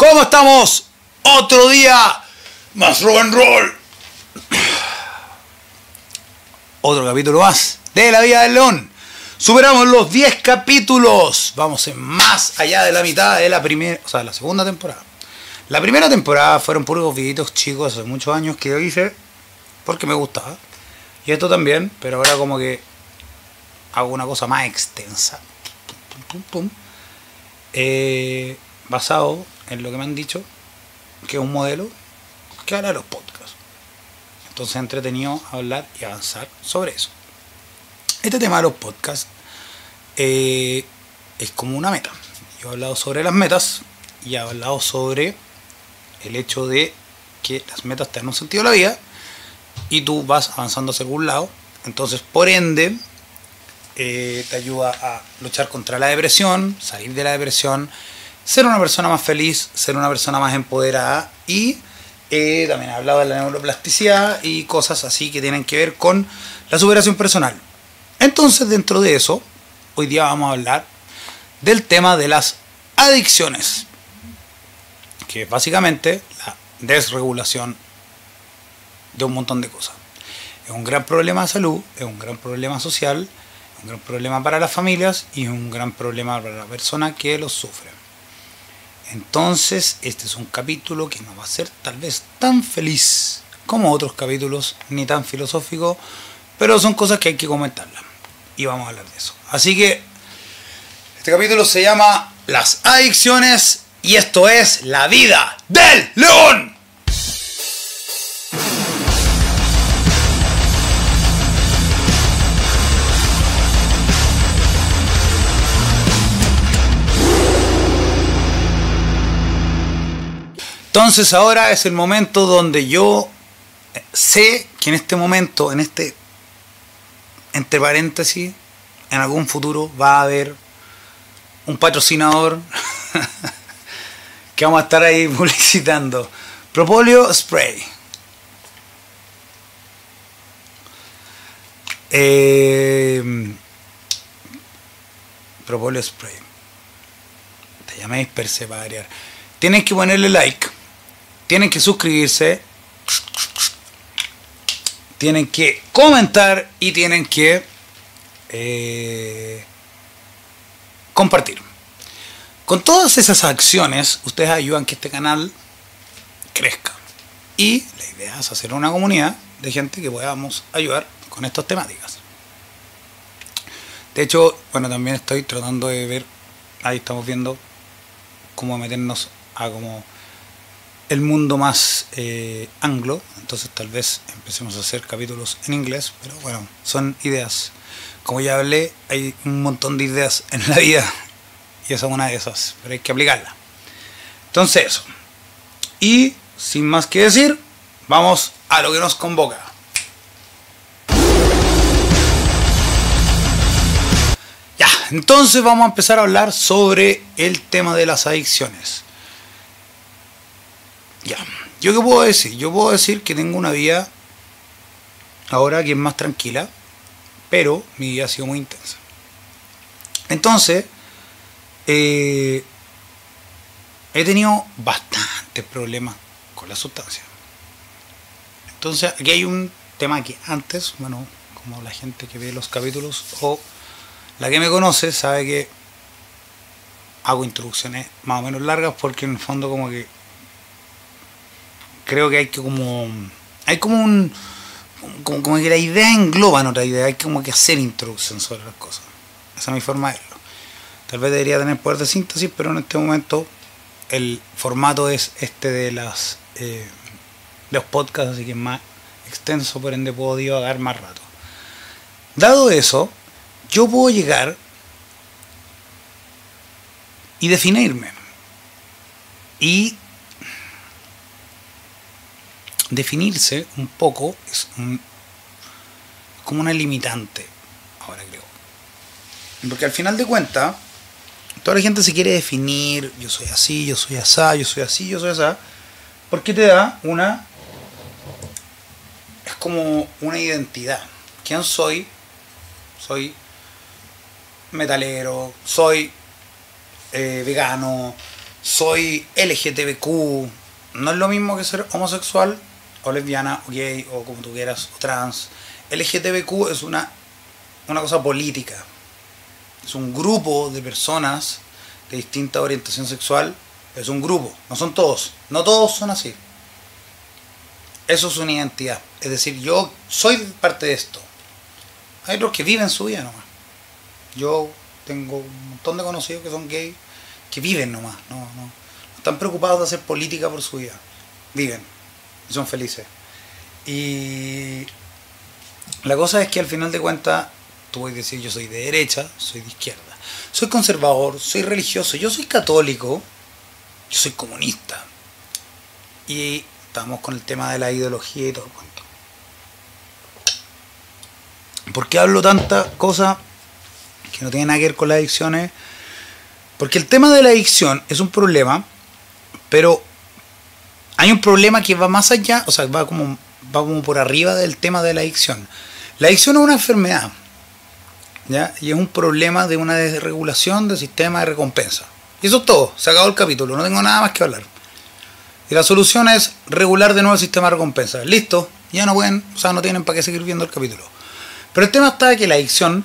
¿Cómo estamos? Otro día más rock and roll. Otro capítulo más de La Vida del León. Superamos los 10 capítulos. Vamos en más allá de la mitad de la primera, o sea, la segunda temporada. La primera temporada fueron puros videitos chicos hace muchos años que yo hice porque me gustaba. Y esto también, pero ahora como que hago una cosa más extensa. Pum, pum, pum. Eh, basado en lo que me han dicho, que es un modelo que habla de los podcasts. Entonces entretenido hablar y avanzar sobre eso. Este tema de los podcasts eh, es como una meta. Yo he hablado sobre las metas y he hablado sobre el hecho de que las metas te dan un sentido a la vida y tú vas avanzando hacia algún lado. Entonces, por ende, eh, te ayuda a luchar contra la depresión, salir de la depresión, ser una persona más feliz, ser una persona más empoderada y eh, también he hablado de la neuroplasticidad y cosas así que tienen que ver con la superación personal. Entonces, dentro de eso, hoy día vamos a hablar del tema de las adicciones, que es básicamente la desregulación de un montón de cosas. Es un gran problema de salud, es un gran problema social, es un gran problema para las familias y es un gran problema para la persona que lo sufre. Entonces, este es un capítulo que no va a ser tal vez tan feliz como otros capítulos, ni tan filosófico, pero son cosas que hay que comentarlas. Y vamos a hablar de eso. Así que, este capítulo se llama Las adicciones y esto es La vida del león. Entonces ahora es el momento donde yo sé que en este momento, en este, entre paréntesis, en algún futuro va a haber un patrocinador que vamos a estar ahí publicitando. Propolio Spray. Eh, Propolio Spray. Te llaméis Perse para variar. Tienen que ponerle like tienen que suscribirse, tienen que comentar y tienen que eh, compartir. Con todas esas acciones, ustedes ayudan que este canal crezca. Y la idea es hacer una comunidad de gente que podamos ayudar con estas temáticas. De hecho, bueno, también estoy tratando de ver, ahí estamos viendo cómo meternos a como el mundo más eh, anglo, entonces tal vez empecemos a hacer capítulos en inglés, pero bueno, son ideas. Como ya hablé, hay un montón de ideas en la vida y esa es una de esas, pero hay que aplicarla. Entonces eso. Y sin más que decir, vamos a lo que nos convoca. Ya, entonces vamos a empezar a hablar sobre el tema de las adicciones. Ya, ¿yo qué puedo decir? Yo puedo decir que tengo una vida ahora que es más tranquila, pero mi vida ha sido muy intensa. Entonces, eh, he tenido bastantes problemas con la sustancia. Entonces, aquí hay un tema que antes, bueno, como la gente que ve los capítulos o la que me conoce sabe que hago introducciones más o menos largas porque en el fondo como que creo que hay que como hay como un como, que la idea engloba en otra idea hay como que hacer introducción sobre las cosas. Esa es mi forma de verlo. Tal vez debería tener poder de síntesis pero en este momento el formato es este de las eh, de los podcasts así que es más extenso por ende puedo divagar más rato. Dado eso yo puedo llegar y definirme. Y definirse un poco es como una limitante, ahora creo. Porque al final de cuentas, toda la gente se quiere definir, yo soy así, yo soy asá, yo soy así, yo soy asá, porque te da una... Es como una identidad. ¿Quién soy? Soy metalero, soy eh, vegano, soy LGTBQ, no es lo mismo que ser homosexual o lesbiana o gay o como tú quieras, o trans. LGTBQ es una, una cosa política. Es un grupo de personas de distinta orientación sexual. Es un grupo, no son todos. No todos son así. Eso es una identidad. Es decir, yo soy parte de esto. Hay los que viven su vida nomás. Yo tengo un montón de conocidos que son gays que viven nomás. No, no, están preocupados de hacer política por su vida. Viven son felices. Y la cosa es que al final de cuentas, tú puedes decir yo soy de derecha, soy de izquierda. Soy conservador, soy religioso, yo soy católico, yo soy comunista. Y estamos con el tema de la ideología y todo el cuento. ¿Por qué hablo tanta cosa que no tiene nada que ver con las adicciones? Porque el tema de la adicción es un problema, pero hay un problema que va más allá, o sea, va como, va como por arriba del tema de la adicción. La adicción es una enfermedad, ¿ya? Y es un problema de una desregulación del sistema de recompensa. Y eso es todo, se acabó el capítulo, no tengo nada más que hablar. Y la solución es regular de nuevo el sistema de recompensa. Listo, ya no pueden, o sea, no tienen para qué seguir viendo el capítulo. Pero el tema está que la adicción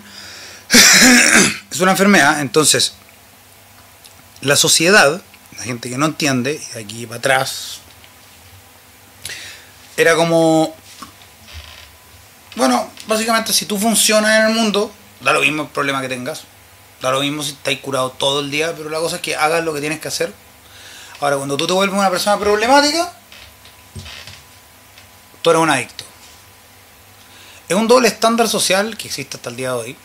es una enfermedad, entonces la sociedad, la gente que no entiende, y de aquí para atrás, era como, bueno, básicamente si tú funcionas en el mundo, da lo mismo el problema que tengas, da lo mismo si estás curado todo el día, pero la cosa es que hagas lo que tienes que hacer Ahora, cuando tú te vuelves una persona problemática, tú eres un adicto. Es un doble estándar social que existe hasta el día de hoy.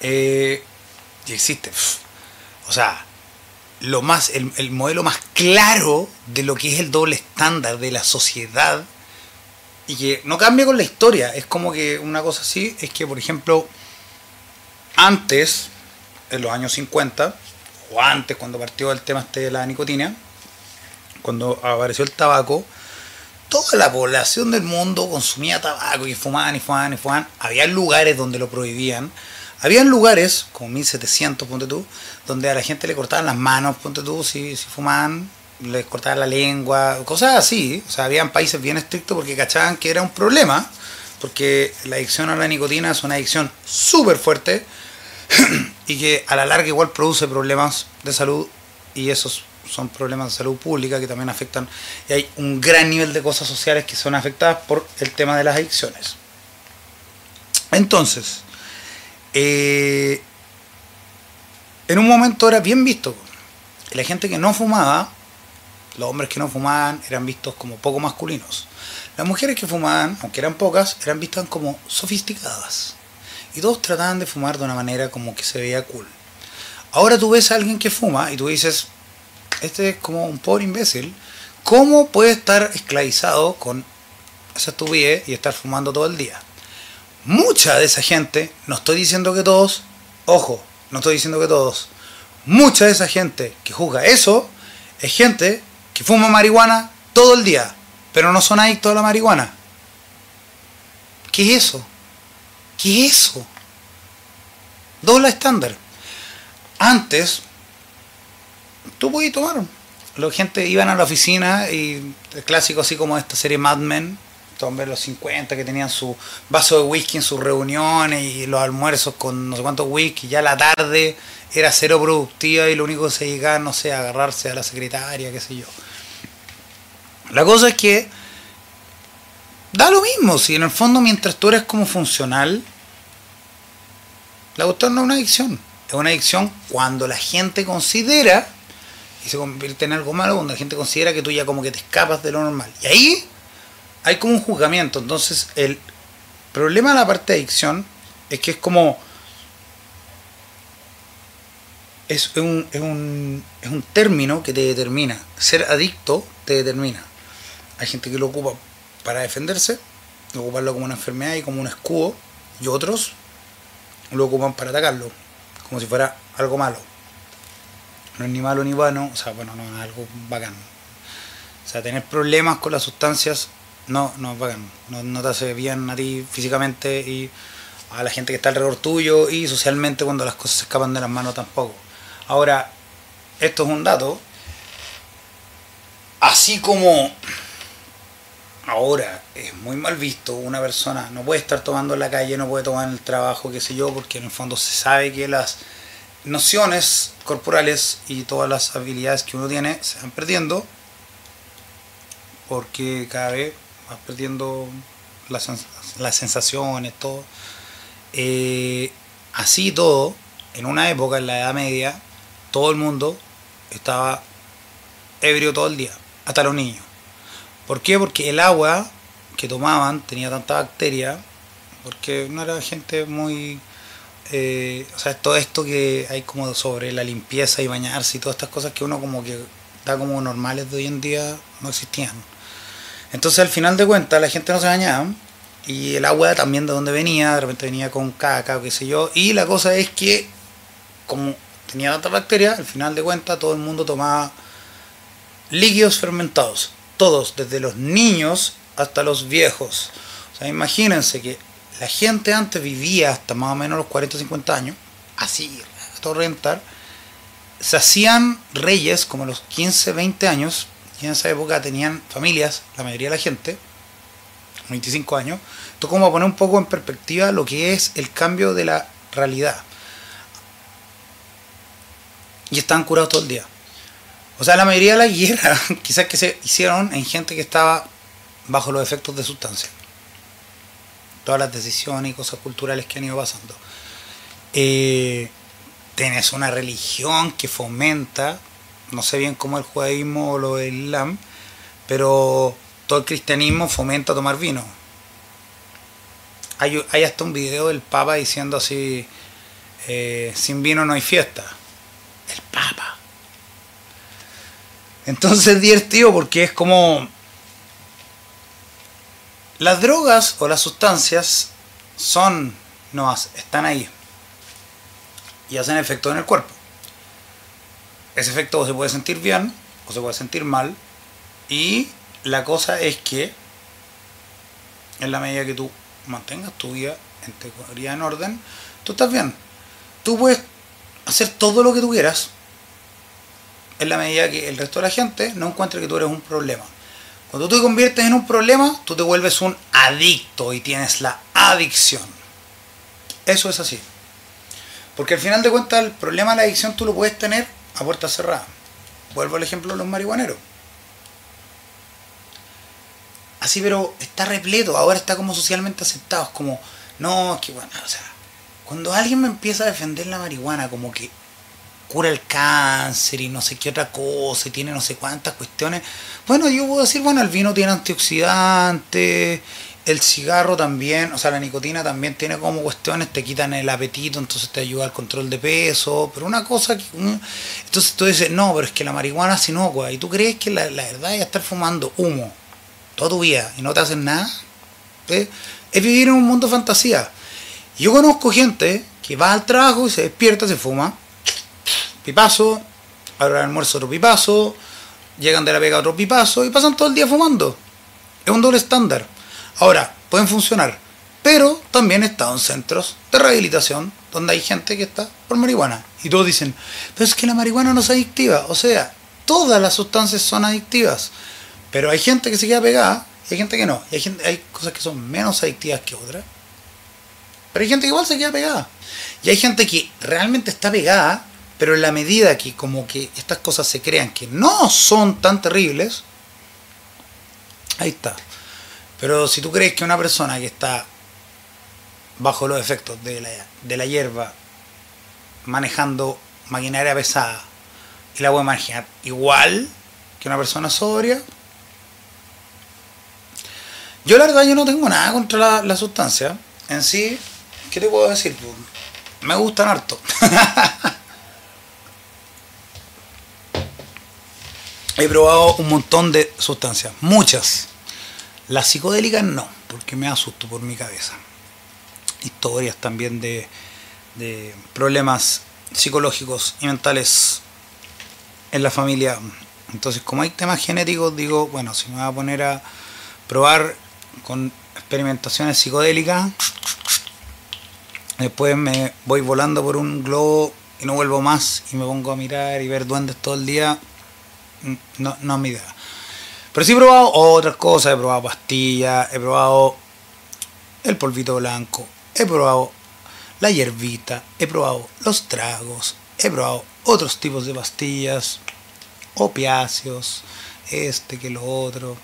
Eh, y existe. O sea, lo más, el, el, modelo más claro de lo que es el doble estándar de la sociedad y que no cambia con la historia. Es como que una cosa así es que, por ejemplo, antes, en los años 50, o antes, cuando partió el tema este de la nicotina, cuando apareció el tabaco, toda la población del mundo consumía tabaco y fumaban y fumaban y fumaban. Había lugares donde lo prohibían. Habían lugares, como 1700, ponte tú, donde a la gente le cortaban las manos, ponte tú, si, si fumaban, les cortaban la lengua, cosas así. O sea, habían países bien estrictos porque cachaban que era un problema, porque la adicción a la nicotina es una adicción súper fuerte y que a la larga igual produce problemas de salud y esos son problemas de salud pública que también afectan y hay un gran nivel de cosas sociales que son afectadas por el tema de las adicciones. Entonces, eh, en un momento era bien visto. La gente que no fumaba, los hombres que no fumaban, eran vistos como poco masculinos. Las mujeres que fumaban, aunque eran pocas, eran vistas como sofisticadas. Y todos trataban de fumar de una manera como que se veía cool. Ahora tú ves a alguien que fuma y tú dices, este es como un pobre imbécil, ¿cómo puede estar esclavizado con esa estupidez y estar fumando todo el día? Mucha de esa gente, no estoy diciendo que todos, ojo, no estoy diciendo que todos, mucha de esa gente que juzga eso es gente que fuma marihuana todo el día, pero no son adictos a la marihuana. ¿Qué es eso? ¿Qué es eso? Doble estándar. Antes, tú podías tomar. La gente iban a la oficina y el clásico así como esta serie Mad Men, los 50 que tenían su vaso de whisky en sus reuniones y los almuerzos con no sé cuántos whisky, ya la tarde era cero productiva y lo único que se llegaba, no sé, a agarrarse a la secretaria, qué sé yo. La cosa es que da lo mismo, si en el fondo mientras tú eres como funcional, la cuestión no es una adicción, es una adicción cuando la gente considera y se convierte en algo malo cuando la gente considera que tú ya como que te escapas de lo normal. Y ahí hay como un juzgamiento. Entonces, el problema de la parte de adicción es que es como. Es un, es, un, es un término que te determina. Ser adicto te determina. Hay gente que lo ocupa para defenderse, lo ocuparlo como una enfermedad y como un escudo, y otros lo ocupan para atacarlo, como si fuera algo malo no es ni malo ni bueno, o sea, bueno, no es algo bacán. O sea, tener problemas con las sustancias no, no bacán, no, no te hace bien a ti físicamente y a la gente que está alrededor tuyo y socialmente cuando las cosas se escapan de las manos tampoco. Ahora, esto es un dato así como ahora es muy mal visto una persona no puede estar tomando en la calle, no puede tomar el trabajo, qué sé yo, porque en el fondo se sabe que las nociones corporales y todas las habilidades que uno tiene se van perdiendo porque cada vez vas perdiendo las, las sensaciones, todo. Eh, así todo, en una época, en la Edad Media, todo el mundo estaba ebrio todo el día, hasta los niños. ¿Por qué? Porque el agua que tomaban tenía tanta bacteria, porque no era gente muy... Eh, o sea, todo esto que hay como sobre la limpieza y bañarse y todas estas cosas que uno como que da como normales de hoy en día no existían. Entonces al final de cuentas la gente no se bañaba y el agua también de donde venía, de repente venía con caca o qué sé yo. Y la cosa es que como tenía tanta bacteria, al final de cuentas todo el mundo tomaba líquidos fermentados. Todos, desde los niños hasta los viejos. O sea, imagínense que la gente antes vivía hasta más o menos los 40 o 50 años, así, a todo rentar. Se hacían reyes como los 15, 20 años, y en esa época tenían familias, la mayoría de la gente, 25 años. Esto como poner un poco en perspectiva lo que es el cambio de la realidad. Y estaban curados todo el día. O sea, la mayoría de las guerras quizás que se hicieron en gente que estaba bajo los efectos de sustancias. Todas las decisiones y cosas culturales que han ido pasando. Eh, tienes una religión que fomenta, no sé bien cómo el judaísmo o lo del islam, pero todo el cristianismo fomenta tomar vino. Hay, hay hasta un video del Papa diciendo así, eh, sin vino no hay fiesta. El Papa. Entonces es divertido porque es como... Las drogas o las sustancias son, no, están ahí y hacen efecto en el cuerpo. Ese efecto se puede sentir bien o se puede sentir mal y la cosa es que en la medida que tú mantengas tu vida en teoría en orden, tú estás bien. Tú puedes hacer todo lo que tú quieras en la medida que el resto de la gente no encuentre que tú eres un problema. Cuando tú te conviertes en un problema, tú te vuelves un adicto y tienes la adicción. Eso es así. Porque al final de cuentas el problema de la adicción tú lo puedes tener a puerta cerrada. Vuelvo al ejemplo de los marihuaneros. Así, pero está repleto, ahora está como socialmente aceptado. Es como, no, que bueno, o sea, cuando alguien me empieza a defender la marihuana, como que cura el cáncer y no sé qué otra cosa tiene no sé cuántas cuestiones. Bueno, yo puedo decir, bueno, el vino tiene antioxidantes, el cigarro también, o sea, la nicotina también tiene como cuestiones, te quitan el apetito, entonces te ayuda al control de peso, pero una cosa que... Entonces tú dices, no, pero es que la marihuana es inocua y tú crees que la, verdad es estar fumando humo toda tu vida y no te hacen nada, es vivir en un mundo de fantasía. Yo conozco gente que va al trabajo y se despierta, se fuma, pipazo, ahora el almuerzo otro pipazo, llegan de la pega otro pipazo y pasan todo el día fumando. Es un doble estándar. Ahora, pueden funcionar, pero también estado en centros de rehabilitación donde hay gente que está por marihuana. Y todos dicen, pero es que la marihuana no es adictiva. O sea, todas las sustancias son adictivas. Pero hay gente que se queda pegada y hay gente que no. Y hay, gente, hay cosas que son menos adictivas que otras. Pero hay gente que igual se queda pegada. Y hay gente que realmente está pegada, pero en la medida que como que estas cosas se crean que no son tan terribles, ahí está. Pero si tú crees que una persona que está bajo los efectos de la, de la hierba, manejando maquinaria pesada, y la puede manejar igual que una persona sobria, yo la verdad yo no tengo nada contra la, la sustancia. En sí, ¿qué te puedo decir? Me gustan harto. He probado un montón de sustancias, muchas. Las psicodélicas no, porque me asusto por mi cabeza. Historias también de, de problemas psicológicos y mentales en la familia. Entonces, como hay temas genéticos, digo, bueno, si me voy a poner a probar con experimentaciones psicodélicas. Después me voy volando por un globo y no vuelvo más y me pongo a mirar y ver duendes todo el día. No, no es mi idea. Pero sí he probado otras cosas, he probado pastillas, he probado el polvito blanco, he probado la hierbita, he probado los tragos, he probado otros tipos de pastillas, opiáceos, este que lo otro.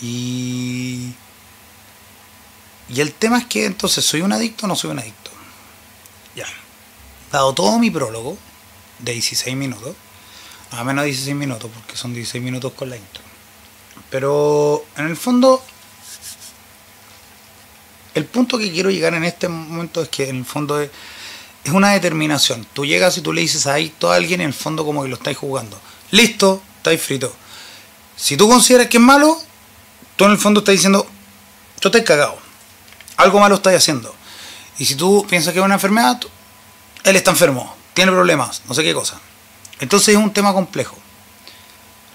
Y, y el tema es que entonces, ¿soy un adicto o no soy un adicto? Ya. Dado todo mi prólogo de 16 minutos, a menos de 16 minutos, porque son 16 minutos con la intro. Pero en el fondo, el punto que quiero llegar en este momento es que en el fondo es, una determinación. Tú llegas y tú le dices ahí a alguien en el fondo como que lo estáis jugando. Listo, estáis frito. Si tú consideras que es malo, tú en el fondo estás diciendo, tú estás cagado. Algo malo estás haciendo. Y si tú piensas que es una enfermedad, él está enfermo, tiene problemas, no sé qué cosa. Entonces es un tema complejo.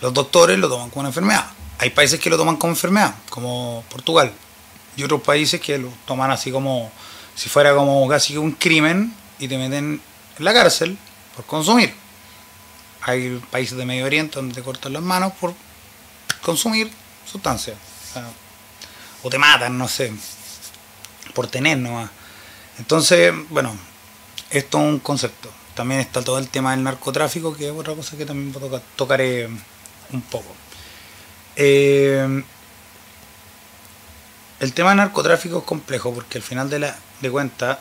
Los doctores lo toman como una enfermedad. Hay países que lo toman como enfermedad, como Portugal. Y otros países que lo toman así como si fuera como casi un crimen y te meten en la cárcel por consumir. Hay países de Medio Oriente donde te cortan las manos por consumir sustancias. O, te matan, no sé, por tener nomás. Entonces, bueno, esto es un concepto. También está todo el tema del narcotráfico, que es otra cosa que también tocaré un poco. Eh, el tema del narcotráfico es complejo porque al final de, la, de cuentas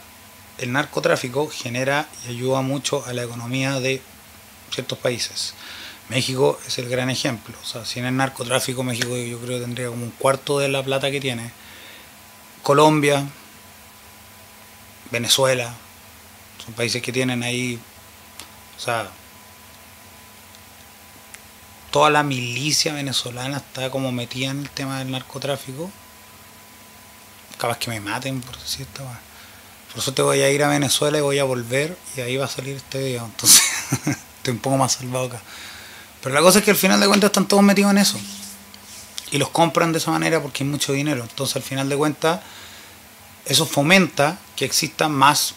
el narcotráfico genera y ayuda mucho a la economía de ciertos países. México es el gran ejemplo. O sea, sin el narcotráfico, México yo creo que tendría como un cuarto de la plata que tiene. Colombia, Venezuela, son países que tienen ahí, o sea, toda la milicia venezolana está como metida en el tema del narcotráfico. Capaz que me maten por decir esto. Por eso te voy a ir a Venezuela y voy a volver y ahí va a salir este video. Entonces, estoy un poco más salvado acá. Pero la cosa es que al final de cuentas están todos metidos en eso. Y los compran de esa manera porque hay mucho dinero. Entonces al final de cuentas eso fomenta que exista más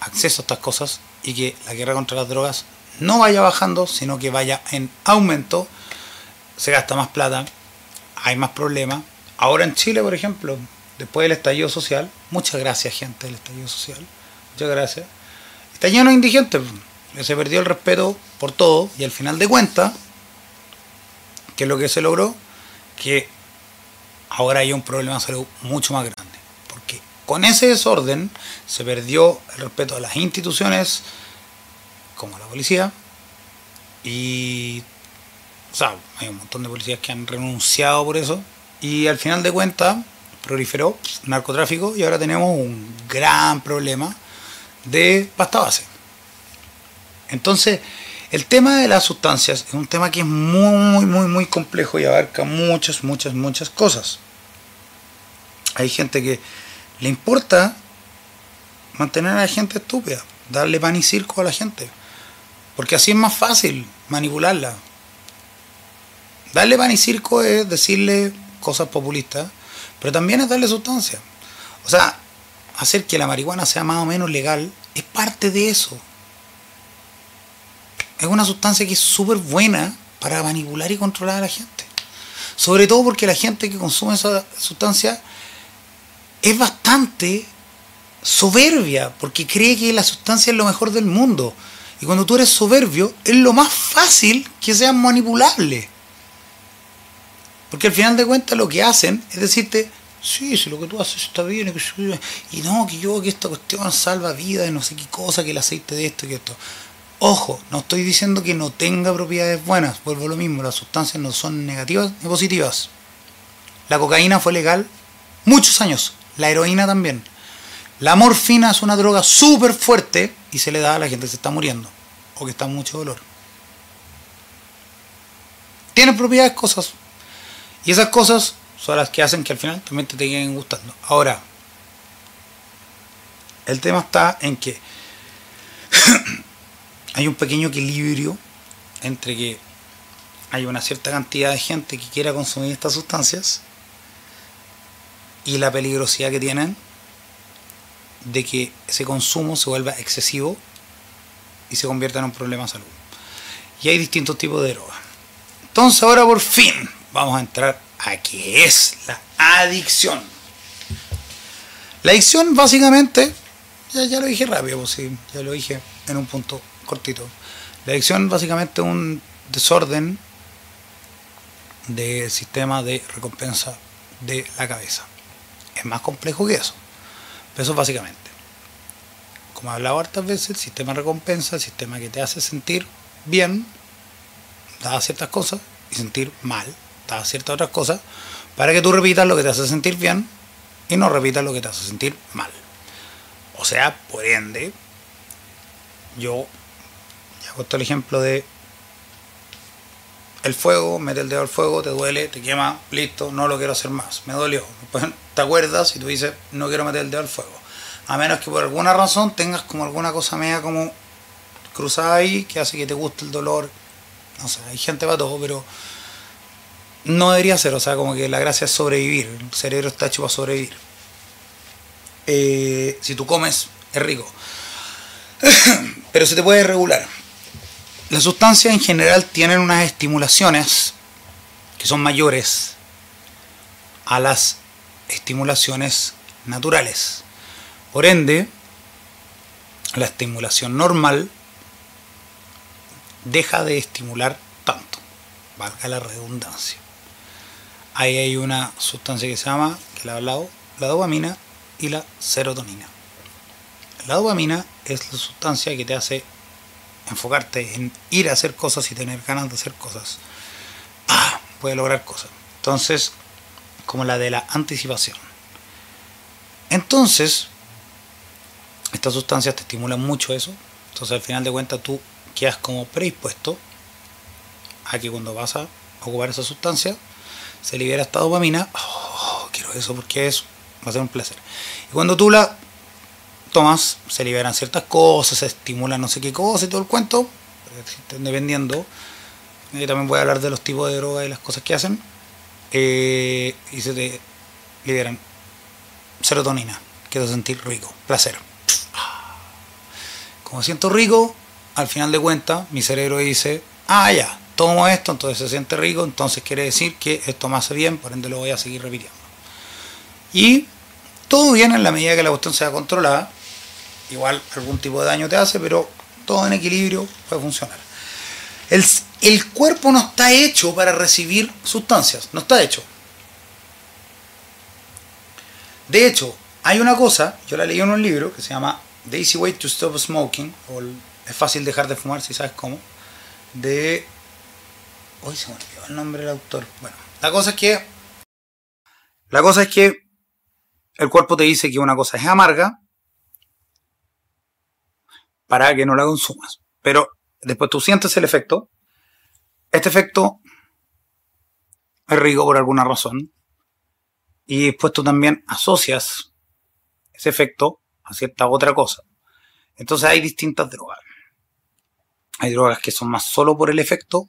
acceso a estas cosas y que la guerra contra las drogas no vaya bajando, sino que vaya en aumento. Se gasta más plata, hay más problemas. Ahora en Chile, por ejemplo, después del estallido social, muchas gracias gente del estallido social, muchas gracias, está lleno de indigentes, se perdió el respeto por todo y al final de cuentas, ¿qué es lo que se logró? Que ahora hay un problema de salud mucho más porque con ese desorden se perdió el respeto a las instituciones como la policía y hay un montón de policías que han renunciado por eso y al final de cuentas proliferó narcotráfico y ahora tenemos un gran problema de pasta base. Entonces, el tema de las sustancias es un tema que es muy, muy, muy complejo y abarca muchas, muchas, muchas cosas. Hay gente que le importa mantener a la gente estúpida, darle pan y circo a la gente, porque así es más fácil manipularla. Darle pan y circo es decirle cosas populistas pero también es darle sustancia. O sea, hacer que la marihuana sea más o menos legal es parte de eso. Es una sustancia que es súper buena para manipular y controlar a la gente. Sobre todo porque la gente que consume esa sustancia es bastante soberbia, porque cree que la sustancia es lo mejor del mundo. Y cuando tú eres soberbio, es lo más fácil que sea manipulable. Porque al final de cuentas lo que hacen es decirte, sí, si lo que tú haces está bien, y no, que yo, que esta cuestión salva vida y no sé qué cosa, que el aceite de esto que esto. Ojo, no estoy diciendo que no tenga propiedades buenas, vuelvo a lo mismo, las sustancias no son negativas ni positivas. La cocaína fue legal muchos años, la heroína también. La morfina es una droga súper fuerte y se le da a la gente que se está muriendo o que está en mucho dolor. Tiene propiedades cosas y esas cosas son las que hacen que al final también te lleguen gustando. Ahora, el tema está en que hay un pequeño equilibrio entre que hay una cierta cantidad de gente que quiera consumir estas sustancias y la peligrosidad que tienen de que ese consumo se vuelva excesivo y se convierta en un problema de salud. Y hay distintos tipos de drogas. Entonces ahora por fin vamos a entrar a qué es la adicción. La adicción básicamente, ya, ya lo dije rápido, pues sí, ya lo dije en un punto cortito. La adicción básicamente es un desorden del sistema de recompensa de la cabeza. Es más complejo que eso. Pero eso básicamente. Como he hablado hartas veces, el sistema recompensa, el sistema que te hace sentir bien, da ciertas cosas, y sentir mal, da ciertas otras cosas, para que tú repitas lo que te hace sentir bien y no repitas lo que te hace sentir mal. O sea, por ende, yo ya he el ejemplo de el fuego, mete el dedo al fuego, te duele, te quema, listo, no lo quiero hacer más, me dolió. Te acuerdas y tú dices, no quiero meter el dedo al fuego. A menos que por alguna razón tengas como alguna cosa media como cruzada ahí que hace que te guste el dolor. No sé, hay gente para todo, pero no debería ser. O sea, como que la gracia es sobrevivir. El cerebro está hecho para sobrevivir. Eh, si tú comes, es rico. pero se te puede regular. Las sustancias en general tienen unas estimulaciones que son mayores a las estimulaciones naturales. Por ende, la estimulación normal deja de estimular tanto, valga la redundancia. Ahí hay una sustancia que se llama, que le he hablado, la dopamina y la serotonina. La dopamina es la sustancia que te hace enfocarte en ir a hacer cosas y tener ganas de hacer cosas, ah, lograr cosas. Entonces, como la de la anticipación. Entonces, estas sustancias te estimulan mucho eso. Entonces, al final de cuentas, tú quedas como predispuesto a que cuando vas a ocupar esa sustancia, se libera esta dopamina. Oh, quiero eso porque eso va a ser un placer. Y cuando tú la tomas, se liberan ciertas cosas, se estimulan no sé qué cosas y todo el cuento, dependiendo. Y también voy a hablar de los tipos de drogas y las cosas que hacen. Eh, y se te liberan serotonina, quiero sentir rico, placer. Como siento rico, al final de cuentas, mi cerebro dice, ah, ya, tomo esto, entonces se siente rico, entonces quiere decir que esto me hace bien, por ende lo voy a seguir repitiendo. Y todo bien en la medida que la cuestión sea controlada igual algún tipo de daño te hace, pero todo en equilibrio puede funcionar. El, el cuerpo no está hecho para recibir sustancias, no está hecho. De hecho, hay una cosa, yo la leí en un libro que se llama The Easy Way to Stop Smoking, o Es fácil dejar de fumar si sabes cómo, de... Hoy se me olvidó el nombre del autor. Bueno, la cosa es que... La cosa es que el cuerpo te dice que una cosa es amarga para que no la consumas. Pero después tú sientes el efecto. Este efecto es rico por alguna razón. Y después tú también asocias ese efecto a cierta otra cosa. Entonces hay distintas drogas. Hay drogas que son más solo por el efecto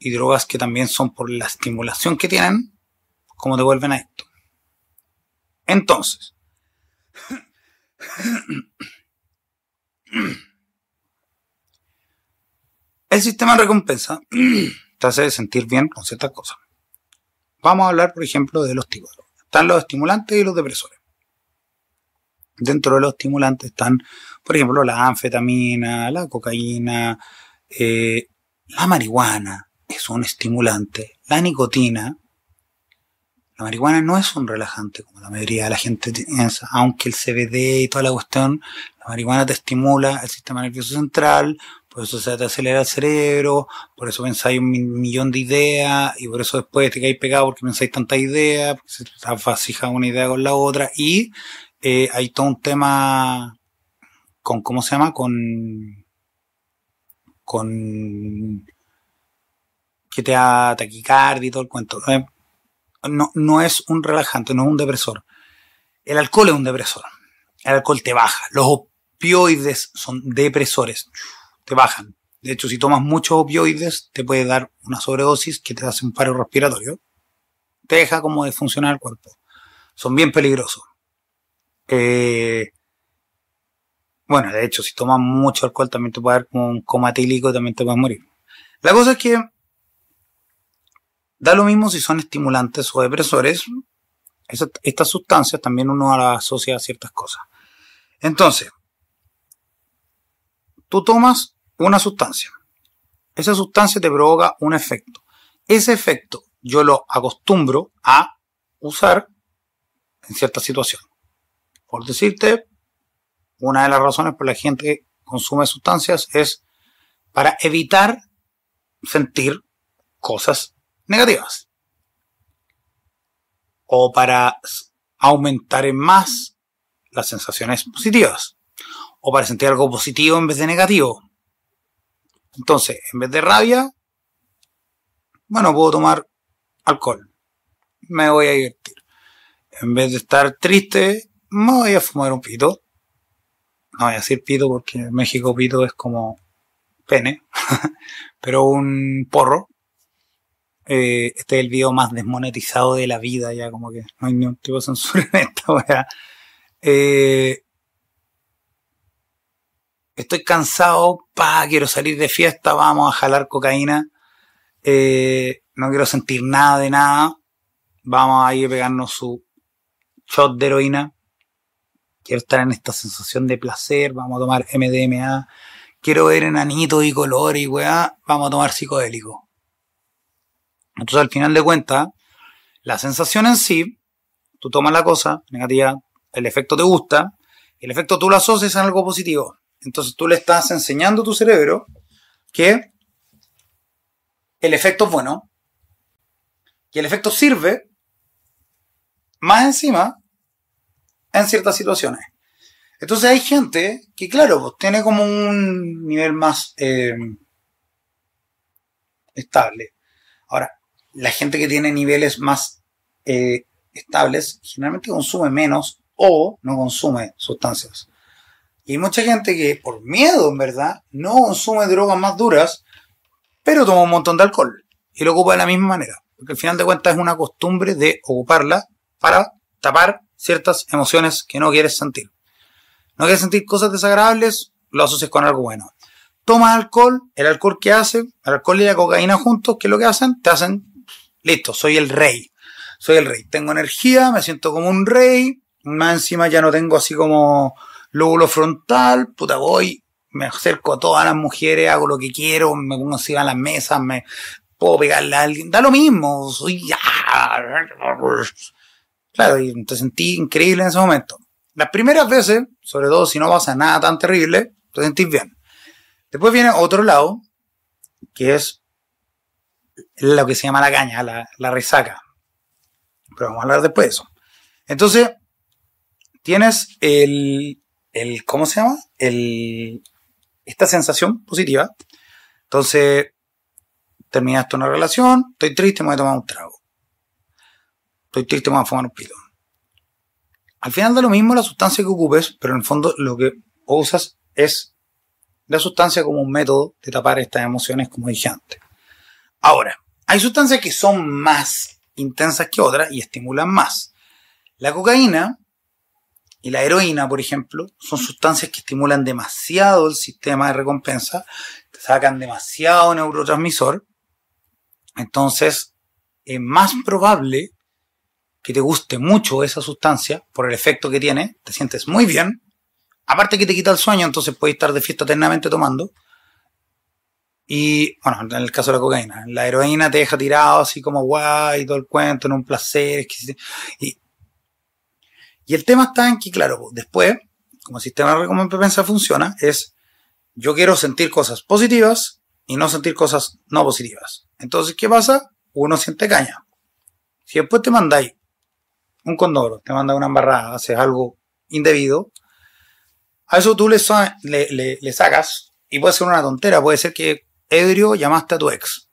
y drogas que también son por la estimulación que tienen, como te vuelven esto. Entonces, El sistema de recompensa te hace sentir bien con ciertas cosas. Vamos a hablar, por ejemplo, de los tipos. Están los estimulantes y los depresores. Dentro de los estimulantes están, por ejemplo, la anfetamina, la cocaína, eh, la marihuana es un estimulante, la nicotina. La marihuana no es un relajante como la mayoría de la gente piensa, aunque el CBD y toda la cuestión, la marihuana te estimula el sistema nervioso central, por eso se te acelera el cerebro, por eso pensáis un millón de ideas, y por eso después te caes pegado porque pensáis tantas ideas, porque se te una idea con la otra, y eh, hay todo un tema con, ¿cómo se llama? Con, con, que te da taquicardia y todo el cuento. No, no es un relajante, no es un depresor. El alcohol es un depresor. El alcohol te baja. Los opioides son depresores te bajan. De hecho, si tomas muchos opioides, te puede dar una sobredosis que te hace un paro respiratorio. Te deja como de funcionar el cuerpo. Son bien peligrosos. Eh, bueno, de hecho, si tomas mucho alcohol también te puede dar como un coma etílico y también te puedes morir. La cosa es que Da lo mismo si son estimulantes o depresores. estas sustancias también uno las asocia a ciertas cosas. Entonces, tú tomas una sustancia. Esa sustancia te provoca un efecto. Ese efecto yo lo acostumbro a usar en cierta situación. Por decirte, una de las razones por la gente consume sustancias es para evitar sentir cosas negativas. O para aumentar en más las sensaciones positivas. O para sentir algo positivo en vez de negativo. Entonces, en vez de rabia, bueno, puedo tomar alcohol. Me voy a divertir. En vez de estar triste, me voy a fumar un pito. No voy a decir pito porque en México pito es como pene. Pero un porro. Eh, este es el video más desmonetizado de la vida, ya como que no hay ningún tipo de censura en esta wea. Eh, estoy cansado, pa, quiero salir de fiesta, vamos a jalar cocaína. Eh, no quiero sentir nada de nada. Vamos a ir a pegarnos su shot de heroína. Quiero estar en esta sensación de placer. Vamos a tomar MDMA. Quiero ver enanitos y colores y weá. Vamos a tomar psicodélico. Entonces, al final de cuentas, la sensación en sí, tú tomas la cosa negativa, el efecto te gusta, el efecto tú lo asocias a algo positivo. Entonces tú le estás enseñando a tu cerebro que el efecto es bueno, y el efecto sirve más encima en ciertas situaciones. Entonces hay gente que, claro, pues, tiene como un nivel más eh, estable. Ahora, la gente que tiene niveles más eh, estables generalmente consume menos o no consume sustancias. Y hay mucha gente que por miedo, en verdad, no consume drogas más duras, pero toma un montón de alcohol y lo ocupa de la misma manera. Porque al final de cuentas es una costumbre de ocuparla para tapar ciertas emociones que no quieres sentir. No quieres sentir cosas desagradables, lo asocias con algo bueno. Toma alcohol, el alcohol que hace, el alcohol y la cocaína juntos, ¿qué es lo que hacen? Te hacen, listo, soy el rey. Soy el rey. Tengo energía, me siento como un rey. Más encima ya no tengo así como lóbulo frontal. Puta, voy, me acerco a todas las mujeres, hago lo que quiero, me pongo así a las mesas, me puedo pegarle a alguien, da lo mismo, soy ya. Claro, y te sentí increíble en ese momento. Las primeras veces, sobre todo si no pasa nada tan terrible, te sentís bien. Después viene otro lado, que es lo que se llama la caña, la, resaca. Pero vamos a hablar después de eso. Entonces, tienes el, el ¿cómo se llama? El, esta sensación positiva. Entonces, terminaste una relación, estoy triste, me voy a tomar un trago. Estoy triste, me voy a fumar un pito. Al final da lo mismo la sustancia que ocupes, pero en el fondo lo que usas es la sustancia como un método de tapar estas emociones, como dije antes. Ahora, hay sustancias que son más intensas que otras y estimulan más. La cocaína y la heroína, por ejemplo, son sustancias que estimulan demasiado el sistema de recompensa, te sacan demasiado neurotransmisor entonces, es más probable que te guste mucho esa sustancia por el efecto que tiene, te sientes muy bien, aparte que te quita el sueño, entonces puedes estar de fiesta eternamente tomando. Y bueno, en el caso de la cocaína, la heroína te deja tirado así como guay, todo el cuento, en un placer. Y, y el tema está en que, claro, después, como el sistema de recompensa funciona, es yo quiero sentir cosas positivas y no sentir cosas no positivas. Entonces, ¿qué pasa? Uno siente caña. Si después te mandáis un condoro, te manda una embarrada, haces algo indebido, a eso tú le, le, sacas, y puede ser una tontera, puede ser que ebrio llamaste a tu ex.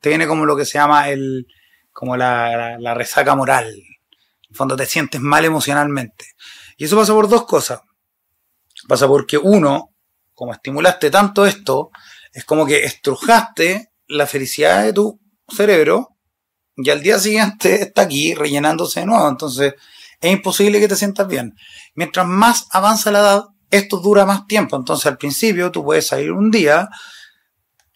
Te viene como lo que se llama el, como la, la resaca moral. En el fondo te sientes mal emocionalmente. Y eso pasa por dos cosas. Pasa porque uno, como estimulaste tanto esto, es como que estrujaste la felicidad de tu cerebro y al día siguiente está aquí rellenándose de nuevo. Entonces es imposible que te sientas bien. Mientras más avanza la edad, esto dura más tiempo. Entonces al principio tú puedes salir un día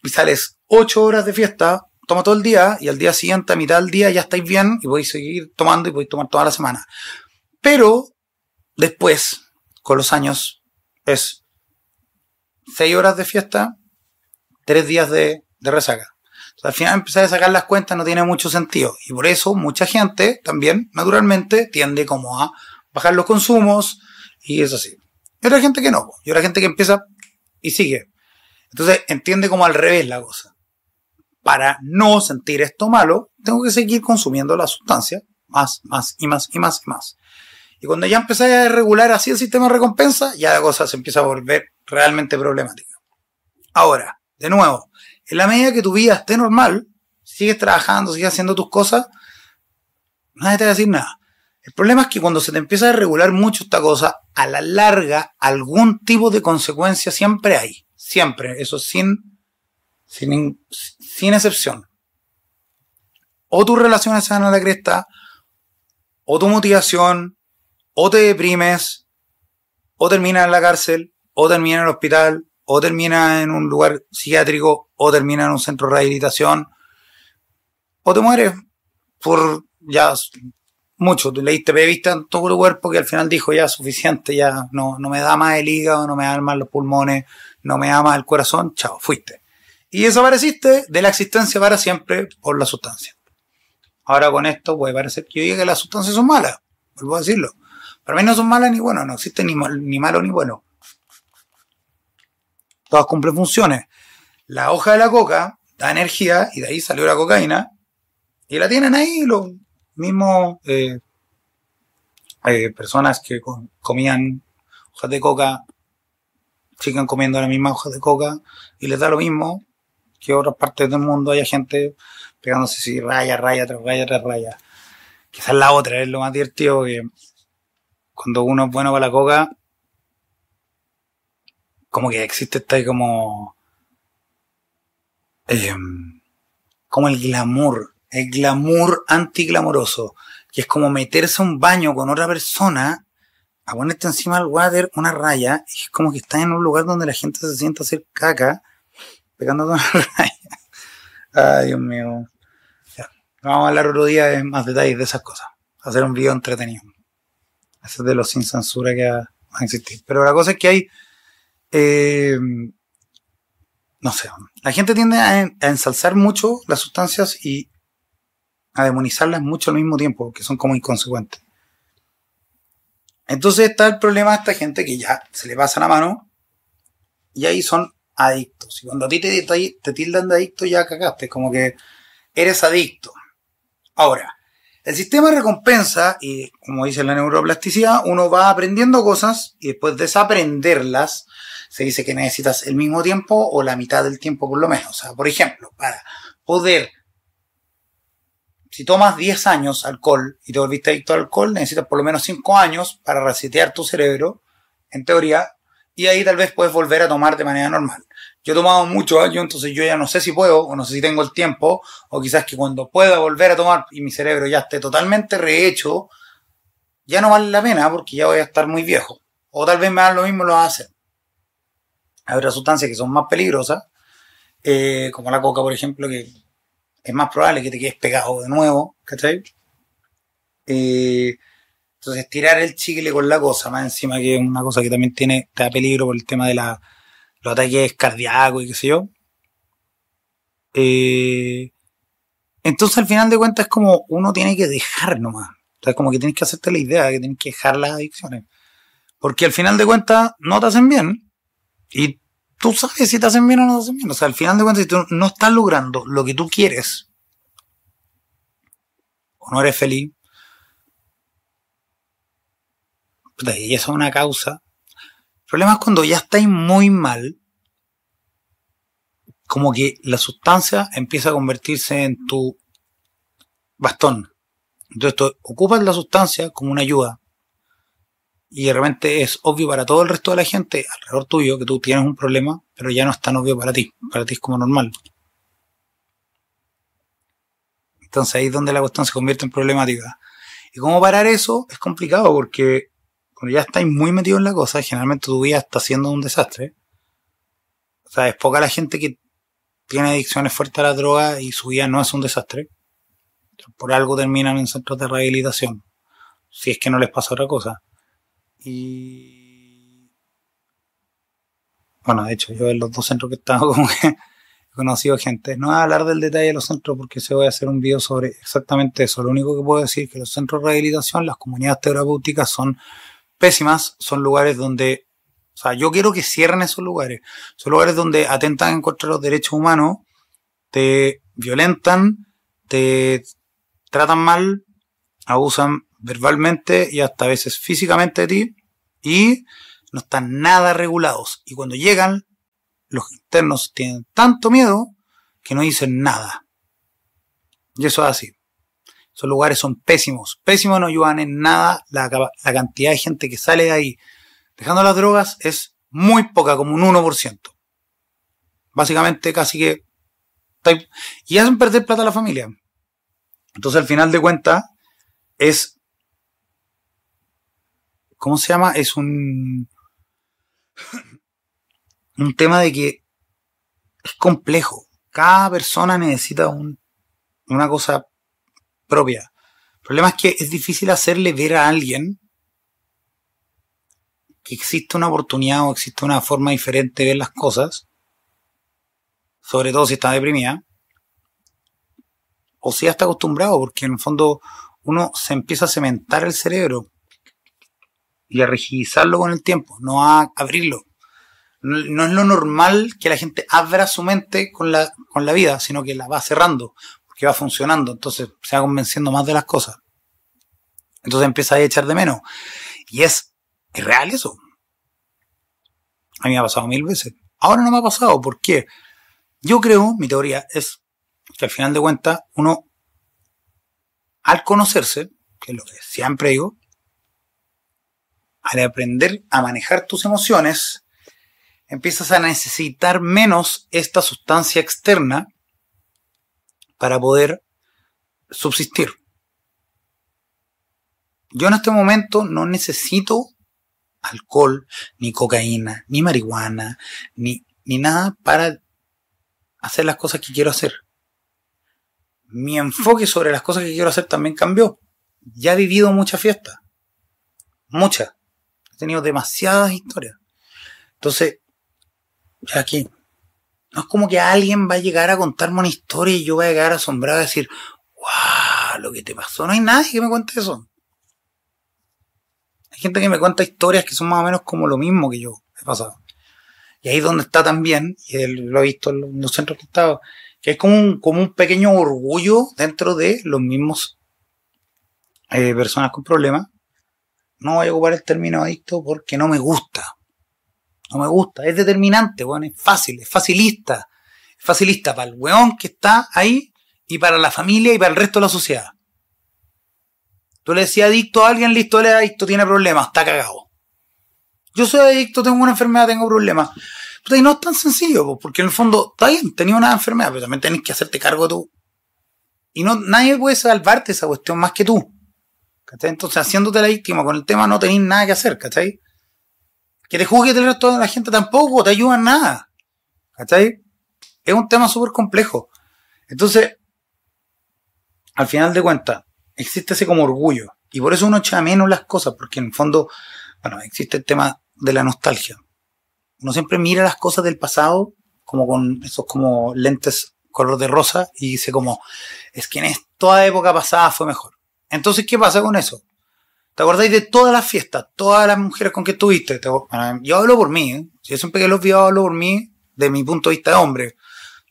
y sales ocho horas de fiesta, toma todo el día y al día siguiente, a mitad del día, ya estáis bien y podéis seguir tomando y podéis tomar toda la semana. Pero después, con los años, es seis horas de fiesta, tres días de, de resaca. al final empezar a sacar las cuentas no tiene mucho sentido. Y por eso mucha gente también, naturalmente, tiende como a bajar los consumos y es así. Y otra gente que no. Y otra gente que empieza y sigue. Entonces entiende como al revés la cosa. Para no sentir esto malo, tengo que seguir consumiendo la sustancia más, más y más y más y más. Y cuando ya empezáis a regular así el sistema de recompensa, ya la cosa se empieza a volver realmente problemática. Ahora, de nuevo, en la medida que tu vida esté normal, sigues trabajando, sigues haciendo tus cosas, nadie te va a decir nada. El problema es que cuando se te empieza a regular mucho esta cosa, a la larga algún tipo de consecuencia siempre hay. Siempre. Eso sin, sin, sin excepción. O tus relaciones se van a la cresta, o tu motivación, o te deprimes, o terminas en la cárcel, o terminas en el hospital, o terminas en un lugar psiquiátrico, o terminas en un centro de rehabilitación, o te mueres por ya mucho. Tú leíste vista en todo el cuerpo que al final dijo ya suficiente, ya no, no me da más el hígado, no me da más los pulmones, no me da más el corazón, chao, fuiste. Y desapareciste de la existencia para siempre por la sustancia. Ahora con esto puede parecer que yo diga que las sustancias son malas, vuelvo a decirlo. Para mí no son malas ni buenas, no existe ni, ni malo ni bueno. Todas cumplen funciones. La hoja de la coca da energía y de ahí salió la cocaína y la tienen ahí los mismos eh, eh, personas que comían hojas de coca siguen comiendo la misma hoja de coca y les da lo mismo que otras partes del mundo haya gente pegándose así raya, raya, tras raya, tras raya. Quizás la otra es lo más divertido que cuando uno es bueno para la coca, como que existe esta como eh, como el glamour, el glamour antiglamoroso, que es como meterse a un baño con otra persona a ponerte encima del water una raya, y es como que estás en un lugar donde la gente se sienta a hacer caca, pegando una raya. Ay, Dios mío. Vamos a hablar otro día de más detalles de esas cosas. Hacer un video entretenido. Ese es de los sin censura que va a existir. Pero la cosa es que hay. Eh, no sé. La gente tiende a ensalzar mucho las sustancias y a demonizarlas mucho al mismo tiempo, que son como inconsecuentes. Entonces está el problema de esta gente que ya se le pasa la mano y ahí son adictos. Y cuando a ti te, te tildan de adicto ya cagaste, como que eres adicto. Ahora, el sistema de recompensa, y como dice la neuroplasticidad, uno va aprendiendo cosas y después de desaprenderlas, se dice que necesitas el mismo tiempo o la mitad del tiempo por lo menos. O sea, por ejemplo, para poder si tomas 10 años alcohol y te volviste adicto al alcohol, necesitas por lo menos 5 años para resetear tu cerebro, en teoría, y ahí tal vez puedes volver a tomar de manera normal. Yo he tomado muchos años, entonces yo ya no sé si puedo, o no sé si tengo el tiempo, o quizás que cuando pueda volver a tomar y mi cerebro ya esté totalmente rehecho, ya no vale la pena porque ya voy a estar muy viejo. O tal vez me hagan lo mismo lo hacer. Hay otras sustancias que son más peligrosas, eh, como la coca, por ejemplo, que es más probable que te quedes pegado de nuevo, ¿cachai? Eh, entonces, tirar el chicle con la cosa, más encima que es una cosa que también tiene, te da peligro por el tema de la, los ataques cardíacos y qué sé yo. Eh, entonces, al final de cuentas, es como uno tiene que dejar nomás. O sea, como que tienes que hacerte la idea de que tienes que dejar las adicciones. Porque al final de cuentas no te hacen bien. Y tú sabes si te hacen bien o no te hacen bien. O sea, al final de cuentas, si tú no estás logrando lo que tú quieres, o no eres feliz, y eso es una causa. El problema es cuando ya estáis muy mal, como que la sustancia empieza a convertirse en tu bastón. Entonces tú ocupas la sustancia como una ayuda y de repente es obvio para todo el resto de la gente alrededor tuyo que tú tienes un problema, pero ya no es tan obvio para ti. Para ti es como normal. Entonces ahí es donde la cuestión se convierte en problemática. Y cómo parar eso es complicado porque cuando ya estáis muy metido en la cosa, generalmente tu vida está siendo un desastre. O sea, es poca la gente que tiene adicciones fuertes a la droga y su vida no es un desastre. Por algo terminan en centros de rehabilitación, si es que no les pasa otra cosa. Y bueno, de hecho, yo en los dos centros que he estado como que he conocido gente. No voy a hablar del detalle de los centros porque se voy a hacer un video sobre exactamente eso. Lo único que puedo decir es que los centros de rehabilitación, las comunidades terapéuticas son pésimas, son lugares donde o sea, yo quiero que cierren esos lugares. Son lugares donde atentan en contra de los derechos humanos, te violentan, te tratan mal, abusan verbalmente y hasta a veces físicamente de ti y no están nada regulados. Y cuando llegan, los internos tienen tanto miedo que no dicen nada. Y eso es así. Esos lugares son pésimos. Pésimos no ayudan en nada la, la cantidad de gente que sale de ahí dejando las drogas es muy poca, como un 1%. Básicamente casi que... Y hacen perder plata a la familia. Entonces al final de cuentas es... ¿Cómo se llama? Es un... Un tema de que es complejo. Cada persona necesita un, una cosa propia. El problema es que es difícil hacerle ver a alguien que existe una oportunidad o existe una forma diferente de ver las cosas, sobre todo si está deprimida, o si ya está acostumbrado, porque en el fondo uno se empieza a cementar el cerebro y a rigidizarlo con el tiempo, no a abrirlo. No, es lo normal que la gente abra su mente con la, con la vida, sino que la va cerrando, porque va funcionando, entonces se va convenciendo más de las cosas. Entonces empieza a echar de menos. Y es ¿Es real eso? A mí me ha pasado mil veces. Ahora no me ha pasado. ¿Por qué? Yo creo, mi teoría es que al final de cuentas, uno, al conocerse, que es lo que siempre digo, al aprender a manejar tus emociones, empiezas a necesitar menos esta sustancia externa para poder subsistir. Yo en este momento no necesito alcohol, ni cocaína, ni marihuana, ni, ni nada para hacer las cosas que quiero hacer. Mi enfoque sobre las cosas que quiero hacer también cambió. Ya he vivido muchas fiestas. Muchas. Tenido demasiadas historias. Entonces, aquí, no es como que alguien va a llegar a contarme una historia y yo voy a llegar asombrado a decir, wow, lo que te pasó, no hay nadie que me cuente eso gente que me cuenta historias que son más o menos como lo mismo que yo he pasado. Y ahí es donde está también, y lo he visto en los centros que he estado, que es como un, como un pequeño orgullo dentro de los mismos eh, personas con problemas. No voy a ocupar el término adicto porque no me gusta. No me gusta. Es determinante, bueno, es fácil, es facilista. Es facilista para el weón que está ahí y para la familia y para el resto de la sociedad. Tú le decías adicto a alguien, listo, él es adicto, tiene problemas, está cagado. Yo soy adicto, tengo una enfermedad, tengo problemas. y no es tan sencillo, porque en el fondo, está bien, tenía una enfermedad, pero también tenés que hacerte cargo tú. Y no, nadie puede salvarte esa cuestión más que tú. ¿Cachai? Entonces, haciéndote la víctima con el tema, no tenés nada que hacer, ¿cachai? Que te juzgue el resto de la gente tampoco, te ayuda nada. ¿cachai? Es un tema súper complejo. Entonces, al final de cuentas, existe ese como orgullo. Y por eso uno echa menos las cosas, porque en el fondo, bueno, existe el tema de la nostalgia. Uno siempre mira las cosas del pasado como con esos como lentes color de rosa y dice como, es que en toda época pasada fue mejor. Entonces, ¿qué pasa con eso? ¿Te acordáis de todas las fiestas, todas las mujeres con que estuviste? yo hablo por mí, ¿eh? yo siempre que los veo hablo por mí, de mi punto de vista de hombre.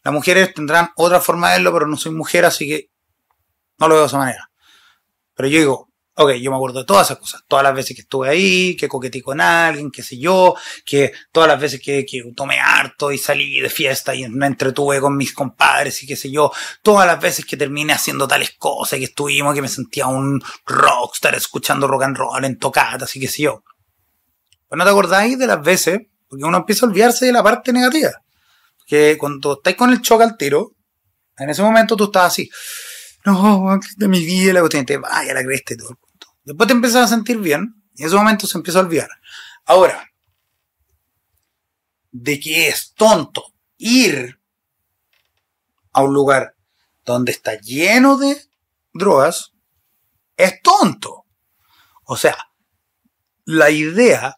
Las mujeres tendrán otra forma de verlo, pero no soy mujer, así que no lo veo de esa manera. Pero yo digo, ok, yo me acuerdo de todas esas cosas. Todas las veces que estuve ahí, que coqueteé con alguien, qué sé yo, que todas las veces que, que tomé harto y salí de fiesta y me entretuve con mis compadres y qué sé yo. Todas las veces que terminé haciendo tales cosas, que estuvimos, que me sentía un rockstar escuchando rock and roll en tocatas y qué sé yo. Pues no te acordáis de las veces, porque uno empieza a olvidarse de la parte negativa. Que cuando estáis con el choque al tiro, en ese momento tú estás así no, de mi vida, la cuestión te vaya la cresta y todo. Después te empiezas a sentir bien y en ese momento se empieza a olvidar. Ahora, de que es tonto ir a un lugar donde está lleno de drogas, es tonto. O sea, la idea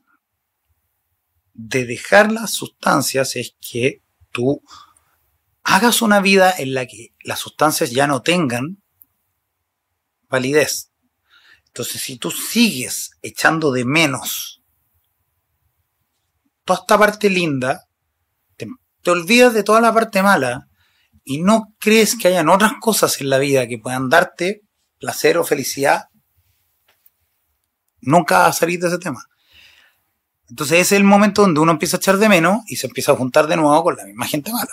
de dejar las sustancias es que tú hagas una vida en la que las sustancias ya no tengan validez. Entonces, si tú sigues echando de menos toda esta parte linda, te, olvidas de toda la parte mala y no crees que hayan otras cosas en la vida que puedan darte placer o felicidad, nunca vas a salir de ese tema. Entonces ese es el momento donde uno empieza a echar de menos y se empieza a juntar de nuevo con la misma gente mala.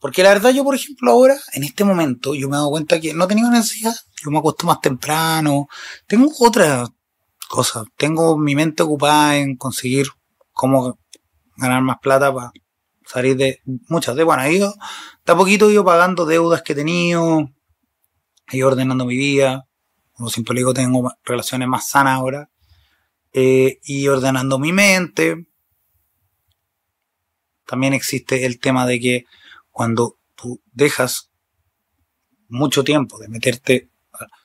Porque la verdad yo, por ejemplo, ahora, en este momento, yo me he dado cuenta que no tenido necesidad. Yo me acuesto más temprano. Tengo otras cosas. Tengo mi mente ocupada en conseguir cómo ganar más plata para salir de muchas de bueno, ido, de a poquito ido pagando deudas que he tenido, he ordenando mi vida, como siempre digo, tengo relaciones más sanas ahora, eh, y ordenando mi mente. También existe el tema de que cuando tú dejas mucho tiempo de meterte,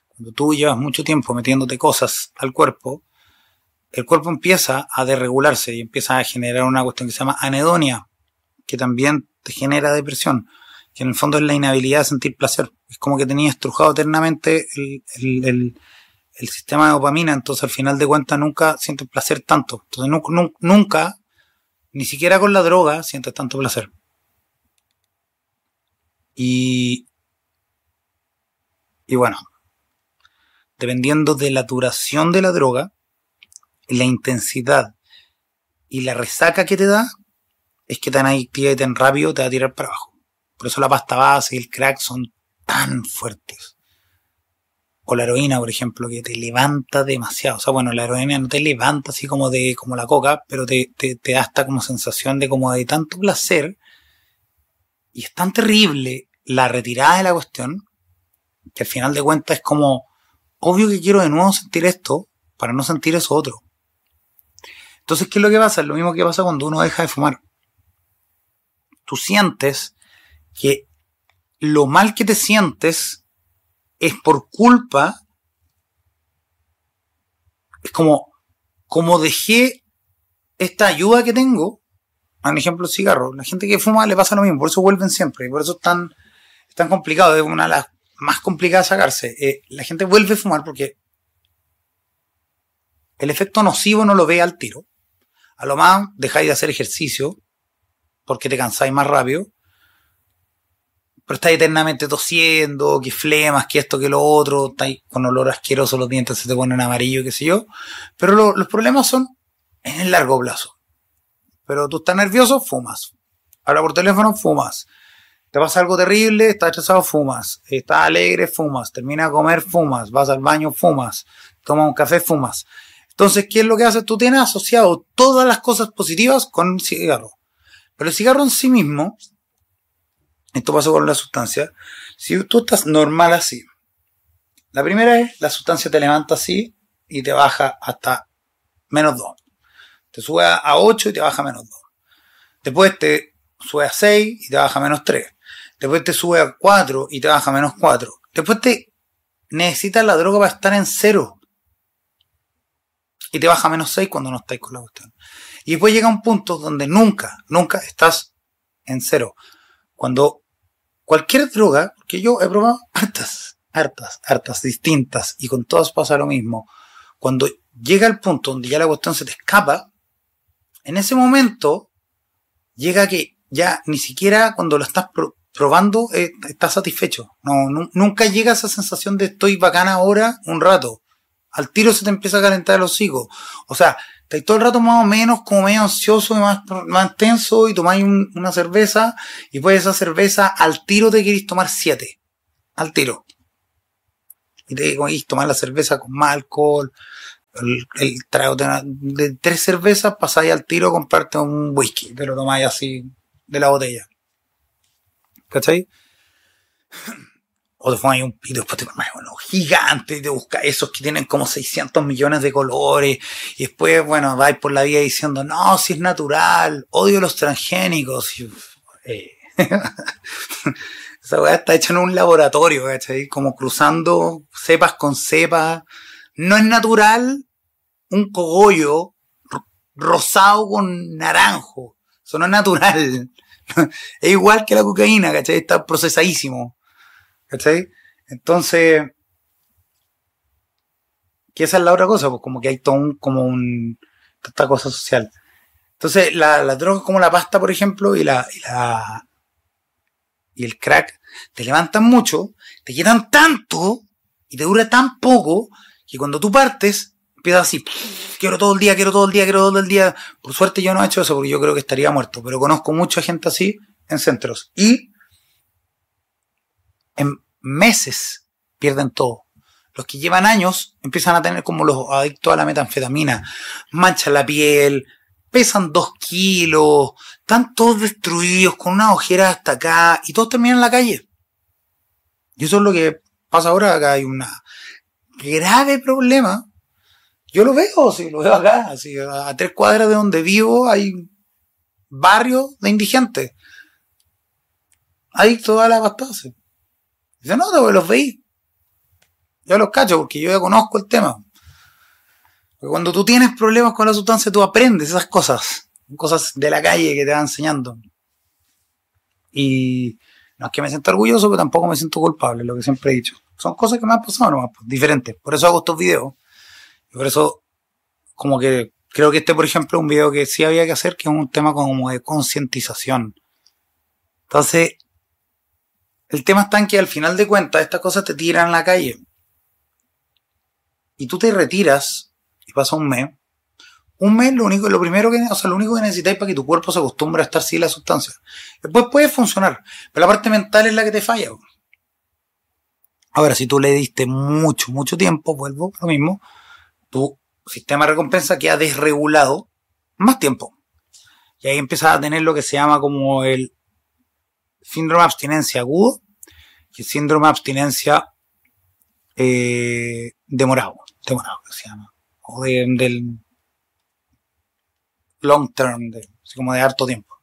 cuando tú llevas mucho tiempo metiéndote cosas al cuerpo, el cuerpo empieza a desregularse y empieza a generar una cuestión que se llama anedonia, que también te genera depresión, que en el fondo es la inhabilidad de sentir placer. Es como que tenías estrujado eternamente el, sistema de dopamina, entonces al final de cuentas nunca sientes placer tanto. Entonces nunca, nunca, ni siquiera con la droga, sientes tanto placer. Y, y bueno, dependiendo de la duración de la droga, la intensidad y la resaca que te da, es que tan adictiva y tan rápido te va a tirar para abajo. Por eso la pasta base y el crack son tan fuertes. O la heroína, por ejemplo, que te levanta demasiado. O sea, bueno, la heroína no te levanta así como de, como la coca, pero te, te, te da esta como sensación de como de tanto placer y es tan terrible la retirada de la cuestión que al final de cuentas es como, obvio que quiero de nuevo sentir esto para no sentir eso otro. Entonces, ¿qué es lo que pasa? Es lo mismo que pasa cuando uno deja de fumar. Tú sientes que lo mal que te sientes es por culpa, es como, como dejé esta ayuda que tengo, por ejemplo, el cigarro. La gente que fuma le pasa lo mismo, por eso vuelven siempre, y por eso es tan, tan complicado, es una de las más complicadas sacarse. Eh, la gente vuelve a fumar porque el efecto nocivo no lo ve al tiro. A lo más dejáis de hacer ejercicio porque te cansáis más rápido. Pero estáis eternamente tosiendo, que flemas, que esto, que lo otro, estáis con olor asqueroso, los dientes se te ponen amarillo, qué sé yo. Pero los problemas son en el largo plazo. Pero tú estás nervioso, fumas. Habla por teléfono, fumas. Te pasa algo terrible, estás estresado, fumas. Estás alegre, fumas. Termina de comer, fumas. Vas al baño, fumas. Tomas un café, fumas. Entonces, ¿qué es lo que haces? Tú tienes asociado todas las cosas positivas con el cigarro. Pero el cigarro en sí mismo, esto pasó con la sustancia, si tú estás normal así, la primera es la sustancia te levanta así y te baja hasta menos 2. Te sube a 8 y te baja menos 2. Después te sube a 6 y te baja menos 3. Después te sube a 4 y te baja menos 4. Después te necesitas la droga para estar en 0. Y te baja menos 6 cuando no estáis con la cuestión. Y después llega un punto donde nunca, nunca estás en 0. Cuando cualquier droga, que yo he probado hartas, hartas, hartas, distintas, y con todas pasa lo mismo. Cuando llega el punto donde ya la cuestión se te escapa, en ese momento llega que ya ni siquiera cuando lo estás probando eh, estás satisfecho. No, nunca llega esa sensación de estoy bacana ahora un rato. Al tiro se te empieza a calentar el hocico. O sea, estás todo el rato más o menos como medio ansioso y más, más tenso y tomáis una cerveza y pues esa cerveza al tiro te queréis tomar siete. Al tiro. Y te queréis tomar la cerveza con más alcohol. El, el trago de, de, tres cervezas pasáis al tiro a comprarte un whisky. Te lo tomáis así de la botella. ¿Cachai? O te pones un pito, después te pones uno gigante y te busca esos que tienen como 600 millones de colores. Y después, bueno, vais por la vida diciendo, no, si es natural, odio los transgénicos. Y, eh, Esa weá está hecha en un laboratorio, ¿cachai? Como cruzando cepas con cepas. No es natural un cogollo rosado con naranjo. Eso no es natural. es igual que la cocaína, ¿cachai? Está procesadísimo. ¿Cachai? Entonces, que esa es la otra cosa, pues como que hay todo un, como un, esta cosa social. Entonces, la, la droga como la pasta, por ejemplo, y la, y la, y el crack, te levantan mucho, te quitan tanto, y te dura tan poco, que cuando tú partes, empiezas así, quiero todo el día, quiero todo el día, quiero todo el día. Por suerte yo no he hecho eso, porque yo creo que estaría muerto, pero conozco mucha gente así en centros. Y en meses pierden todo. Los que llevan años empiezan a tener como los adictos a la metanfetamina. Manchan la piel, pesan dos kilos, están todos destruidos, con una ojera hasta acá, y todos terminan en la calle. Y eso es lo que pasa ahora, acá hay un grave problema. Yo lo veo, sí, lo veo acá, así, a tres cuadras de donde vivo hay barrios de indigentes. Adictos a la pastase. Dice, no, los veis. Yo los cacho porque yo ya conozco el tema. Cuando tú tienes problemas con la sustancia, tú aprendes esas cosas. Cosas de la calle que te van enseñando. Y no es que me sienta orgulloso, pero tampoco me siento culpable, lo que siempre he dicho. Son cosas que me han pasado nomás, pues, diferentes. Por eso hago estos videos. Y por eso, como que creo que este, por ejemplo, es un video que sí había que hacer, que es un tema como de concientización. Entonces, el tema está en que al final de cuentas estas cosas te tiran a la calle y tú te retiras y pasa un mes, un mes lo único, lo primero que, o sea, lo único que necesitáis para que tu cuerpo se acostumbre a estar sin la sustancia. Después puede funcionar, pero la parte mental es la que te falla. Ahora, si tú le diste mucho, mucho tiempo, vuelvo lo mismo, tu sistema de recompensa queda desregulado más tiempo. Y ahí empiezas a tener lo que se llama como el síndrome de abstinencia agudo y el síndrome de abstinencia eh, demorado demorado que se llama, o del long term, de, así como de harto tiempo.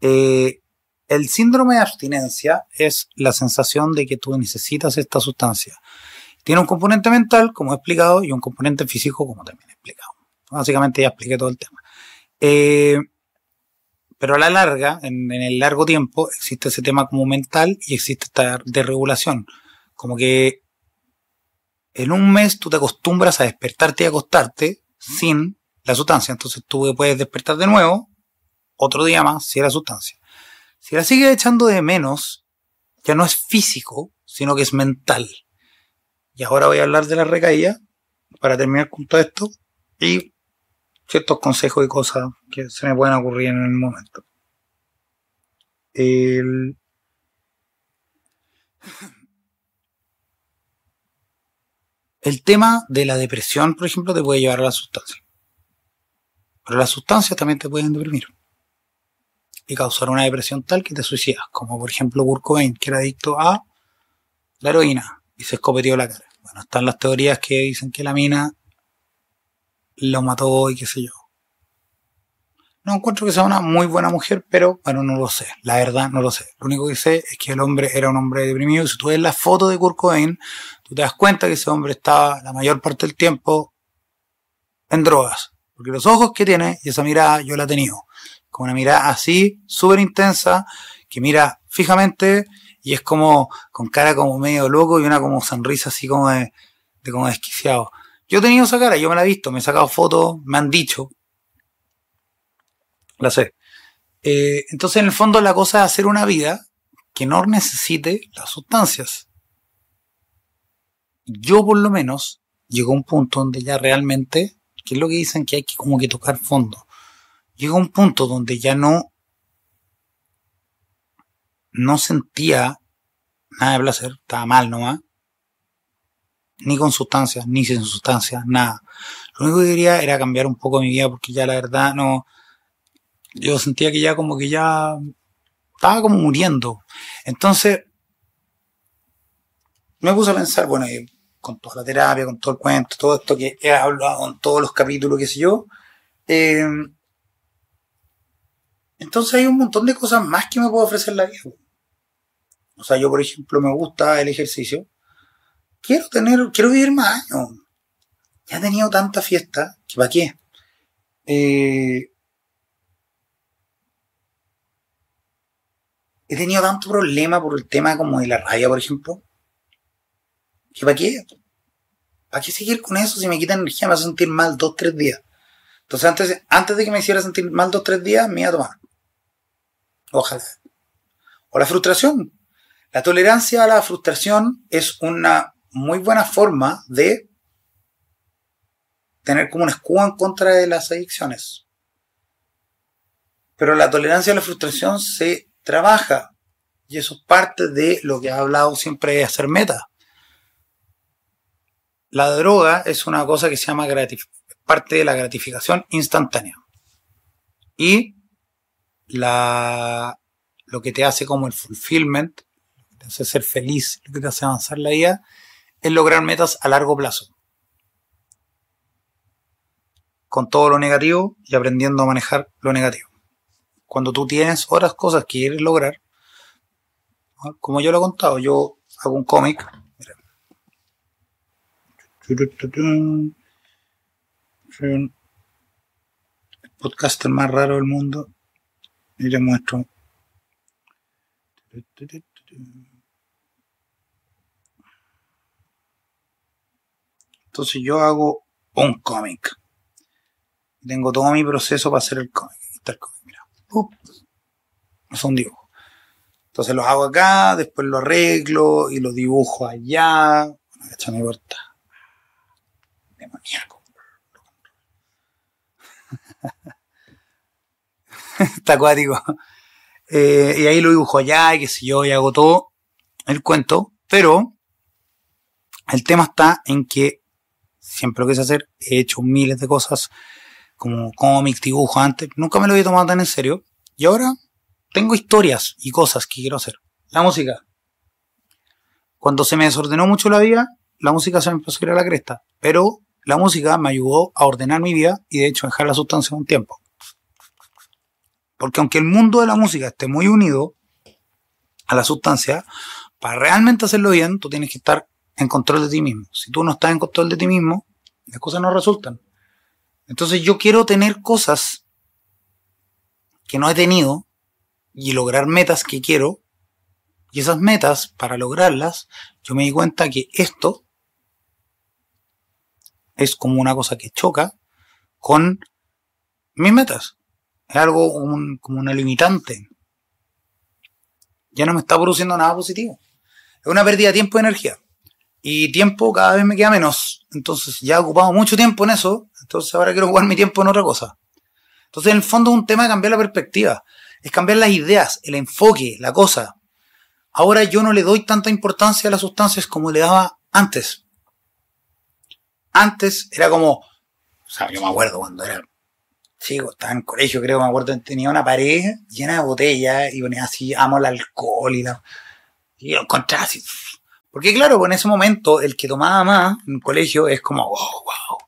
Eh, el síndrome de abstinencia es la sensación de que tú necesitas esta sustancia. Tiene un componente mental, como he explicado, y un componente físico, como también he explicado. Básicamente ya expliqué todo el tema. Eh, pero a la larga, en, en, el largo tiempo, existe ese tema como mental y existe esta desregulación. Como que en un mes tú te acostumbras a despertarte y acostarte sin la sustancia. Entonces tú puedes despertar de nuevo otro día más sin la sustancia. Si la sigues echando de menos, ya no es físico, sino que es mental. Y ahora voy a hablar de la recaída para terminar con todo esto y ciertos consejos y cosas que se me pueden ocurrir en el momento. El... El tema de la depresión, por ejemplo, te puede llevar a la sustancia. Pero las sustancias también te pueden deprimir. Y causar una depresión tal que te suicidas. Como por ejemplo Kurt Cobain, que era adicto a la heroína y se escopeteó la cara. Bueno, están las teorías que dicen que la mina lo mató y qué sé yo. No encuentro que sea una muy buena mujer, pero bueno, no lo sé. La verdad, no lo sé. Lo único que sé es que el hombre era un hombre deprimido. Si tú ves la foto de Kurt Cobain, tú te das cuenta que ese hombre estaba la mayor parte del tiempo en drogas. Porque los ojos que tiene y esa mirada yo la he tenido. Como una mirada así, súper intensa, que mira fijamente y es como con cara como medio loco y una como sonrisa así como de, de como desquiciado. Yo he tenido esa cara, yo me la he visto, me he sacado fotos, me han dicho, la sé. Eh, entonces, en el fondo, la cosa es hacer una vida que no necesite las sustancias. Yo, por lo menos, llegó a un punto donde ya realmente, que es lo que dicen que hay que como que tocar fondo. Llegó a un punto donde ya no, no sentía nada de placer, estaba mal nomás. Ni con sustancias, ni sin sustancias, nada. Lo único que quería era cambiar un poco mi vida porque ya la verdad no, yo sentía que ya como que ya estaba como muriendo. Entonces, me puse a pensar, bueno, con toda la terapia, con todo el cuento, todo esto que he hablado en todos los capítulos, qué sé yo, eh, Entonces hay un montón de cosas más que me puede ofrecer la vida. O sea, yo por ejemplo me gusta el ejercicio. Quiero tener, quiero vivir más años. Ya he tenido tanta fiesta que para qué. Eh, he tenido tanto problema por el tema como de la rabia, por ejemplo. ¿Que para qué? ¿Para qué seguir con eso si me quita energía? Me va a sentir mal dos, tres días. Entonces, antes, antes de que me hiciera sentir mal dos, tres días, me iba a tomar. O la frustración. La tolerancia a la frustración es una muy buena forma de tener como un escudo en contra de las adicciones. Pero la tolerancia a la frustración se trabaja. Y eso es parte de lo que ha hablado siempre de hacer meta. La droga es una cosa que se llama parte de la gratificación instantánea. Y la, lo que te hace como el fulfillment, lo que te hace ser feliz, lo que te hace avanzar la vida, es lograr metas a largo plazo. Con todo lo negativo y aprendiendo a manejar lo negativo cuando tú tienes otras cosas que quieres lograr, como yo lo he contado, yo hago un cómic. Soy el podcaster más raro del mundo. Y les muestro. Entonces yo hago un cómic. Tengo todo mi proceso para hacer el cómic. está el cómic es un dibujo. Entonces los hago acá, después lo arreglo y lo dibujo allá. Echa mi puerta. Demoníaco. Está acuático. Eh, y ahí lo dibujo allá y qué sé yo, y hago todo el cuento. Pero el tema está en que siempre lo quise hacer, he hecho miles de cosas como cómic, dibujo antes, nunca me lo había tomado tan en serio. Y ahora tengo historias y cosas que quiero hacer. La música. Cuando se me desordenó mucho la vida, la música se me empezó a ir a la cresta. Pero la música me ayudó a ordenar mi vida y de hecho dejar la sustancia un tiempo. Porque aunque el mundo de la música esté muy unido a la sustancia, para realmente hacerlo bien, tú tienes que estar en control de ti mismo. Si tú no estás en control de ti mismo, las cosas no resultan. Entonces yo quiero tener cosas que no he tenido y lograr metas que quiero. Y esas metas, para lograrlas, yo me di cuenta que esto es como una cosa que choca con mis metas. Es algo como, una limitante. Ya no me está produciendo nada positivo. Es una pérdida de tiempo y energía. Y tiempo cada vez me queda menos. Entonces ya he ocupado mucho tiempo en eso. Entonces ahora quiero jugar mi tiempo en otra cosa. Entonces en el fondo es un tema de cambiar la perspectiva. Es cambiar las ideas, el enfoque, la cosa. Ahora yo no le doy tanta importancia a las sustancias como le daba antes. Antes era como, o sea, yo me acuerdo cuando era chico, estaba en colegio, creo, me acuerdo, tenía una pared llena de botellas y ponía así, amo el alcohol y la... Y lo encontraba así, porque claro, en ese momento el que tomaba más en colegio es como, oh, wow,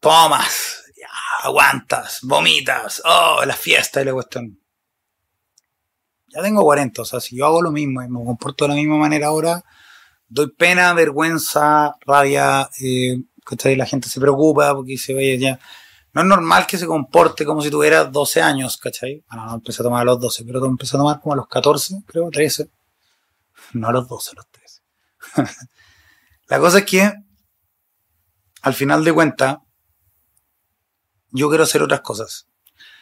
tomas, aguantas, vomitas, oh, la fiesta y la cuestión. Ya tengo 40, o sea, si yo hago lo mismo y me comporto de la misma manera ahora, doy pena, vergüenza, rabia, eh, la gente se preocupa porque se ve ya. No es normal que se comporte como si tuviera 12 años, ¿cachai? Bueno, no empecé a tomar a los 12, pero empecé a tomar como a los 14, creo, 13 no a los 12, a los 13. la cosa es que, al final de cuentas, yo quiero hacer otras cosas.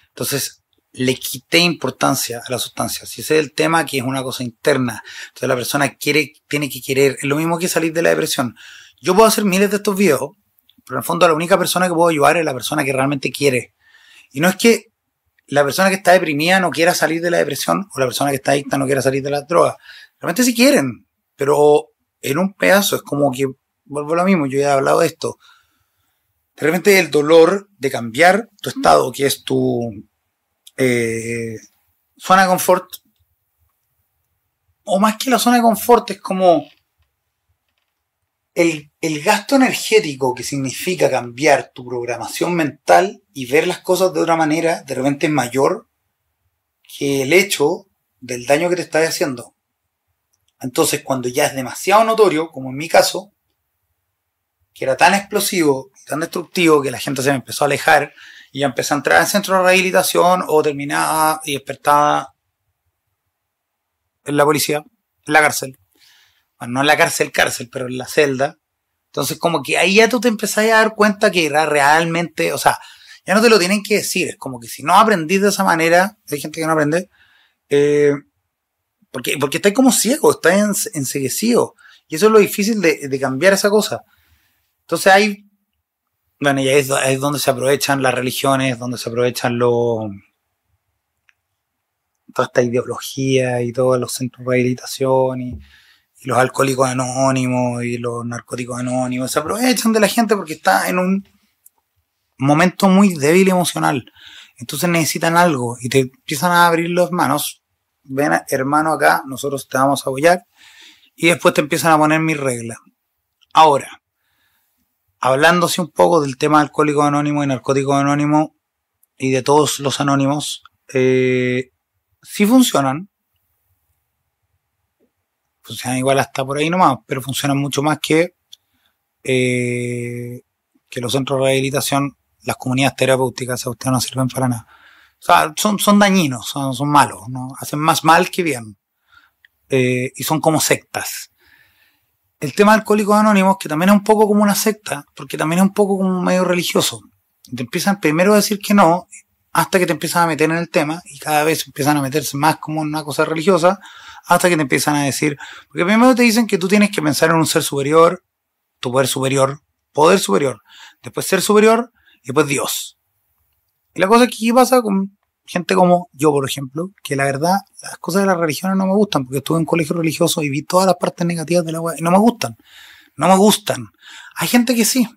Entonces, le quité importancia a la sustancia. Si ese es el tema, que es una cosa interna. Entonces, la persona quiere, tiene que querer. Es lo mismo que salir de la depresión. Yo puedo hacer miles de estos videos, pero en el fondo la única persona que puedo ayudar es la persona que realmente quiere. Y no es que la persona que está deprimida no quiera salir de la depresión o la persona que está adicta no quiera salir de la droga. Realmente si quieren, pero en un pedazo es como que, vuelvo a lo mismo, yo ya he hablado de esto. De repente el dolor de cambiar tu estado, que es tu eh, zona de confort, o más que la zona de confort, es como el, el, gasto energético que significa cambiar tu programación mental y ver las cosas de otra manera, de repente es mayor que el hecho del daño que te estás haciendo. Entonces, cuando ya es demasiado notorio, como en mi caso, que era tan explosivo tan destructivo que la gente se me empezó a alejar y ya empecé a entrar en centro de rehabilitación o terminaba y despertaba en la policía, en la cárcel. Bueno, no en la cárcel, cárcel, pero en la celda. Entonces, como que ahí ya tú te empezás a dar cuenta que era realmente, o sea, ya no te lo tienen que decir, es como que si no aprendís de esa manera, hay gente que no aprende, eh, porque, porque estás como ciego, estás enseguecido. Y eso es lo difícil de, de cambiar esa cosa. Entonces hay, bueno, y ahí es, donde se aprovechan las religiones, donde se aprovechan los, toda esta ideología y todos los centros de rehabilitación y, los alcohólicos anónimos y los narcóticos anónimos. Se aprovechan de la gente porque está en un momento muy débil emocional. Entonces necesitan algo y te empiezan a abrir las manos. Ven, hermano, acá, nosotros te vamos a apoyar. Y después te empiezan a poner mis reglas. Ahora, hablándose un poco del tema alcohólico anónimo y narcótico anónimo y de todos los anónimos, eh, sí funcionan. Funcionan igual hasta por ahí nomás, pero funcionan mucho más que, eh, que los centros de rehabilitación, las comunidades terapéuticas, a ustedes no sirven para nada. O sea, son, son dañinos, son, son malos, ¿no? Hacen más mal que bien. Eh, y son como sectas el tema de Alcohólicos Anónimos, que también es un poco como una secta, porque también es un poco como un medio religioso. Te empiezan primero a decir que no, hasta que te empiezan a meter en el tema, y cada vez empiezan a meterse más como en una cosa religiosa, hasta que te empiezan a decir, porque primero te dicen que tú tienes que pensar en un ser superior, tu poder superior, poder superior, después ser superior, y después Dios. Y la cosa que pasa con gente como yo, por ejemplo, que la verdad las cosas de las religiones no me gustan, porque estuve en colegio religioso y vi todas las partes negativas de la web y no me gustan. No me gustan. Hay gente que sí.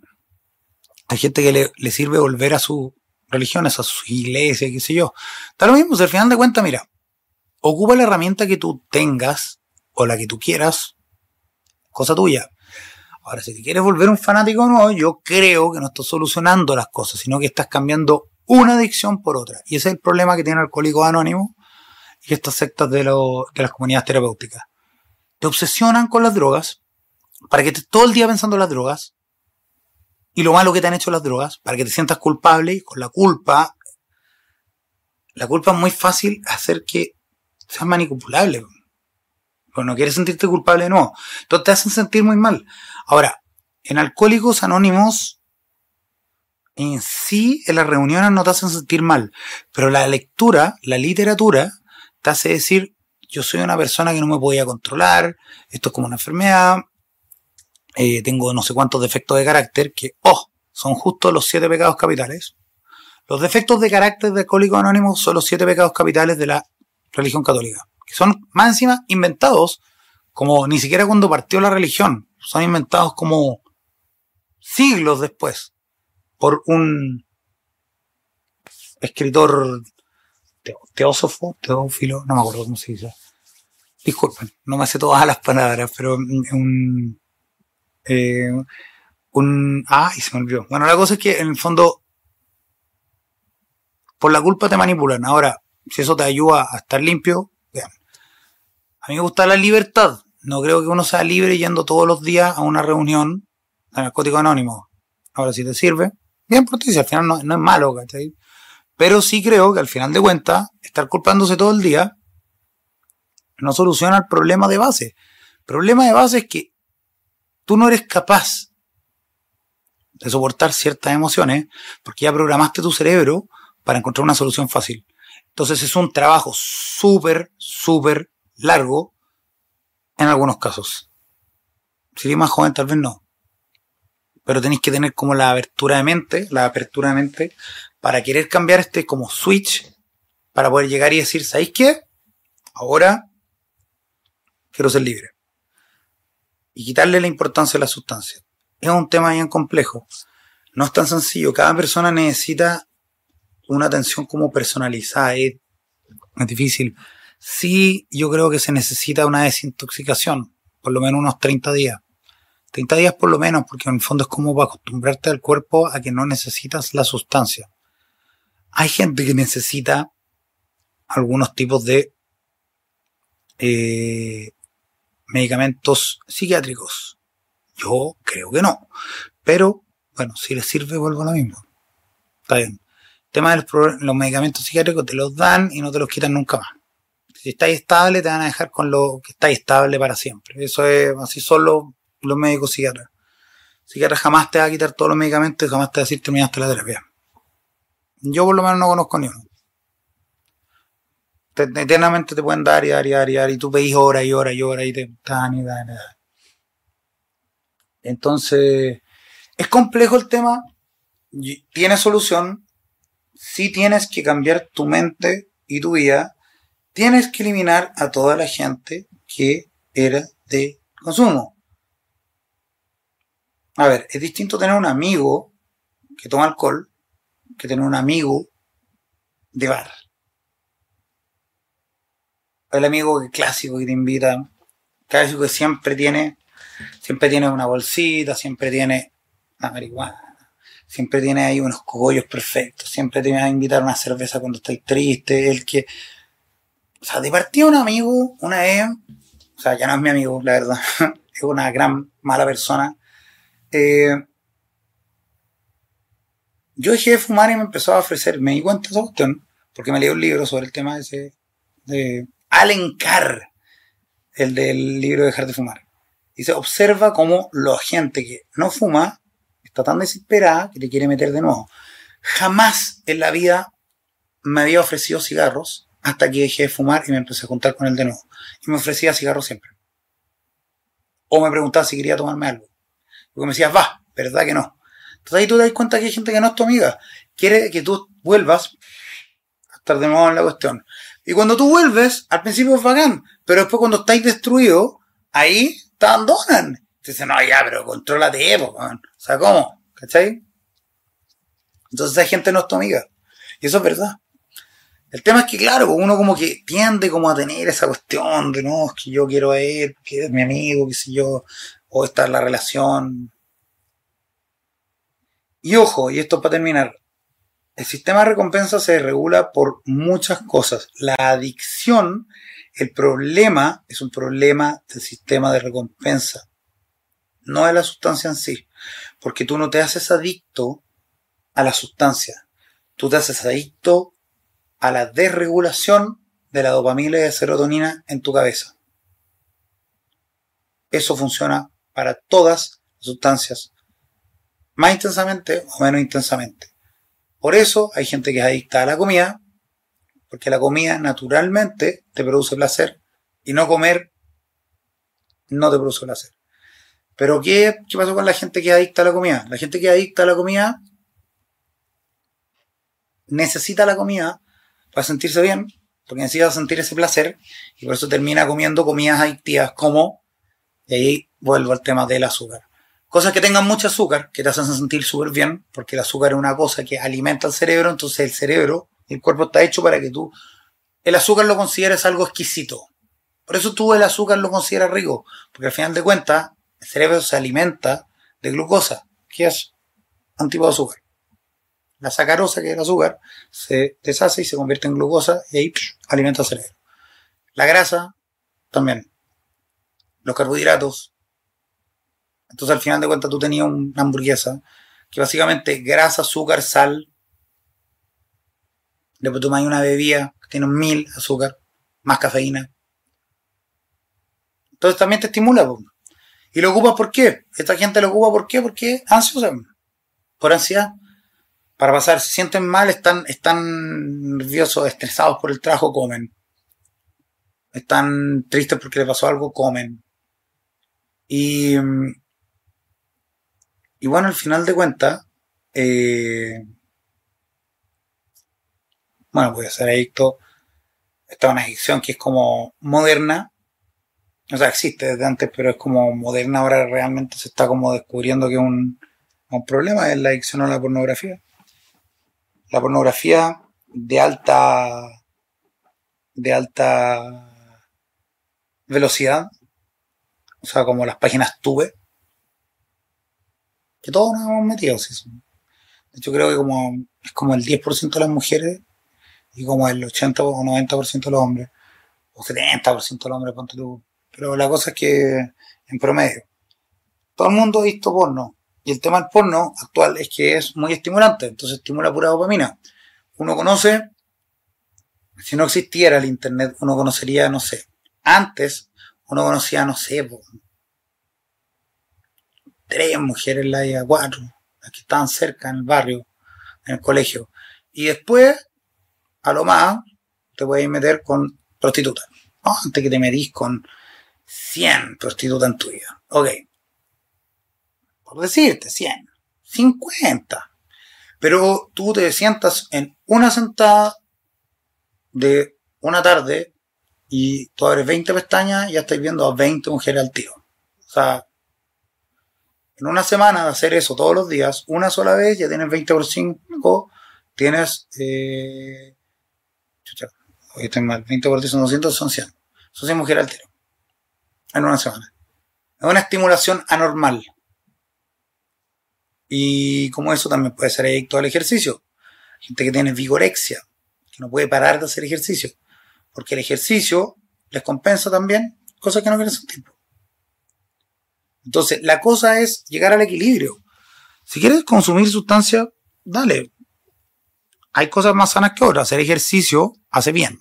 Hay gente que le, sirve volver a sus religiones, a su iglesia, qué sé yo. Está lo mismo, si al final de cuentas, mira, ocupa la herramienta que tú tengas o la que tú quieras, cosa tuya. Ahora, si te quieres volver un fanático nuevo, yo creo que no estás solucionando las cosas, sino que estás cambiando una adicción por otra. Y ese es el problema que tiene Alcohólicos Anónimos y estas sectas de, de las comunidades terapéuticas. Te obsesionan con las drogas para que estés todo el día pensando en las drogas y lo malo que te han hecho las drogas, para que te sientas culpable y con la culpa, la culpa es muy fácil hacer que seas manipulable. Pues no quieres sentirte culpable de nuevo. Entonces te hacen sentir muy mal. Ahora, en Alcohólicos Anónimos en sí en las reuniones no te hacen sentir mal, pero la lectura, la literatura, te hace decir, yo soy una persona que no me podía controlar, esto es como una enfermedad, eh, tengo no sé cuántos defectos de carácter que, oh, son justo los siete pecados capitales. Los defectos de carácter de Alcohólico Anónimo son los siete pecados capitales de la religión católica, que son más encima inventados como ni siquiera cuando partió la religión, son inventados como siglos después por un escritor teósofo, teófilo, no me acuerdo cómo se dice. Disculpen, no me sé todas las palabras, pero un, eh, un, ah, y se me olvidó. Bueno, la cosa es que en el fondo, por la culpa te manipulan. Ahora, si eso te ayuda a estar limpio, vean. A mí me gusta la libertad. No creo que uno sea libre yendo todos los días a una reunión de narcótico anónimo. Ahora, si te sirve, bien por ti, si al final no, no es malo, ¿cachai? Pero sí creo que al final de cuentas, estar culpándose todo el día no soluciona el problema de base. El problema de base es que tú no eres capaz de soportar ciertas emociones porque ya programaste tu cerebro para encontrar una solución fácil. Entonces es un trabajo súper, súper largo en algunos casos. Si eres más joven, tal vez no pero tenéis que tener como la apertura de mente, la apertura de mente, para querer cambiar este como switch, para poder llegar y decir, ¿sabéis qué? Ahora quiero ser libre. Y quitarle la importancia a la sustancia. Es un tema bien complejo. No es tan sencillo. Cada persona necesita una atención como personalizada. Es, es difícil. Sí, yo creo que se necesita una desintoxicación, por lo menos unos 30 días 30 días por lo menos, porque en el fondo es como para acostumbrarte al cuerpo a que no necesitas la sustancia. Hay gente que necesita algunos tipos de eh, medicamentos psiquiátricos. Yo creo que no. Pero, bueno, si les sirve, vuelvo a lo mismo. Está bien. Tema de los, medicamentos psiquiátricos te los dan y no te los quitan nunca más. Si estás estable, te van a dejar con lo que está estable para siempre. Eso es así solo los médicos psiquiatras. Psiquiatra jamás te va a quitar todos los medicamentos y jamás te va a decir terminaste la terapia. Yo por lo menos no conozco ni uno. eternamente te pueden dar y dar y dar y dar y tú pedís hora y hora y hora y te dan y dan y dan. Entonces, es complejo el tema, tiene solución, si tienes que cambiar tu mente y tu vida, tienes que eliminar a toda la gente que era de consumo. A ver, es distinto tener un amigo que toma alcohol que tener un amigo de bar. El amigo clásico que te invita, clásico que siempre tiene Siempre tiene una bolsita, siempre tiene una marihuana, siempre tiene ahí unos cogollos perfectos, siempre te va a invitar una cerveza cuando estáis triste, el que... O sea, de partida un amigo, una vez, o sea, ya no es mi amigo, la verdad, es una gran mala persona. Eh, yo dejé de fumar y me empezó a ofrecer, me di cuenta de esa cuestión, porque me leí un libro sobre el tema ese de Allen Carr, el del libro de Dejar de Fumar. Y se observa cómo la gente que no fuma tan desesperada que te quiere meter de nuevo. Jamás en la vida me había ofrecido cigarros hasta que dejé de fumar y me empecé a juntar con él de nuevo. Y me ofrecía cigarros siempre. O me preguntaba si quería tomarme algo. Porque me decía, va, ¿verdad que no? Entonces ahí tú te das cuenta que hay gente que no es tu amiga. Quiere que tú vuelvas a estar de nuevo en la cuestión. Y cuando tú vuelves, al principio es bacán, pero después cuando estáis destruido, ahí te abandonan. Dicen, no, ya, pero contrólate, o sea, ¿cómo? ¿Cachai? Entonces esa gente no es tu amiga. Y eso es verdad. El tema es que, claro, uno como que tiende como a tener esa cuestión de, no, es que yo quiero a él, que es mi amigo, que si yo, o esta es la relación. Y ojo, y esto para terminar, el sistema de recompensa se regula por muchas cosas. La adicción el problema es un problema del sistema de recompensa, no de la sustancia en sí, porque tú no te haces adicto a la sustancia, tú te haces adicto a la desregulación de la dopamina y de serotonina en tu cabeza. Eso funciona para todas las sustancias, más intensamente o menos intensamente. Por eso hay gente que es adicta a la comida, porque la comida naturalmente te produce placer y no comer no te produce placer. Pero ¿qué, ¿qué pasó con la gente que es adicta a la comida? La gente que es adicta a la comida necesita la comida para sentirse bien, porque necesita sentir ese placer y por eso termina comiendo comidas adictivas como, y ahí vuelvo al tema del azúcar. Cosas que tengan mucho azúcar, que te hacen sentir súper bien, porque el azúcar es una cosa que alimenta al cerebro, entonces el cerebro el cuerpo está hecho para que tú el azúcar lo consideres algo exquisito. Por eso tú el azúcar lo consideras rico, porque al final de cuentas el cerebro se alimenta de glucosa, que es un tipo de azúcar. La sacarosa, que es el azúcar, se deshace y se convierte en glucosa y ahí alimenta el cerebro. La grasa, también. Los carbohidratos. Entonces al final de cuentas tú tenías una hamburguesa que básicamente grasa, azúcar, sal, Después tomáis una bebida que tiene mil azúcar, más cafeína. Entonces también te estimula. Y lo ocupas por qué? Esta gente lo ocupa por qué? Porque ansiosa. Por ansiedad. Para pasar, se sienten mal, están, están nerviosos, estresados por el trabajo, comen. Están tristes porque les pasó algo, comen. Y, y bueno, al final de cuentas, eh, bueno, voy a ser adicto. Esta es una adicción que es como moderna. O sea, existe desde antes, pero es como moderna. Ahora realmente se está como descubriendo que es un, un problema, es la adicción a la pornografía. La pornografía de alta, de alta velocidad, o sea, como las páginas tuve, que todos nos hemos metido. De hecho, creo que como, es como el 10% de las mujeres y como el 80 o 90% de los hombres, o 70% de los hombres, ponte tú. Pero la cosa es que, en promedio, todo el mundo ha visto porno. Y el tema del porno actual es que es muy estimulante, entonces estimula pura dopamina. Uno conoce, si no existiera el Internet, uno conocería, no sé, antes uno conocía, no sé, tres mujeres en la vida, cuatro, las que estaban cerca en el barrio, en el colegio. Y después, a lo más, te puedes meter con prostitutas. Antes que te medís con 100 prostitutas en tu vida. Ok. Por decirte, 100. 50. Pero tú te sientas en una sentada de una tarde y tú abres 20 pestañas y ya estás viendo a 20 mujeres al tío. O sea, en una semana de hacer eso todos los días, una sola vez, ya tienes 20 por 5, tienes... Eh, chucha, hoy estoy mal, 20 por 10 son 200, son 100. Son 100 mujeres al tiro. En una semana. Es una estimulación anormal. Y como eso también puede ser adicto al ejercicio. Gente que tiene vigorexia, que no puede parar de hacer ejercicio. Porque el ejercicio les compensa también cosas que no quieren sentir. Entonces, la cosa es llegar al equilibrio. Si quieres consumir sustancia, dale. Hay cosas más sanas que otras. Hacer ejercicio hace bien.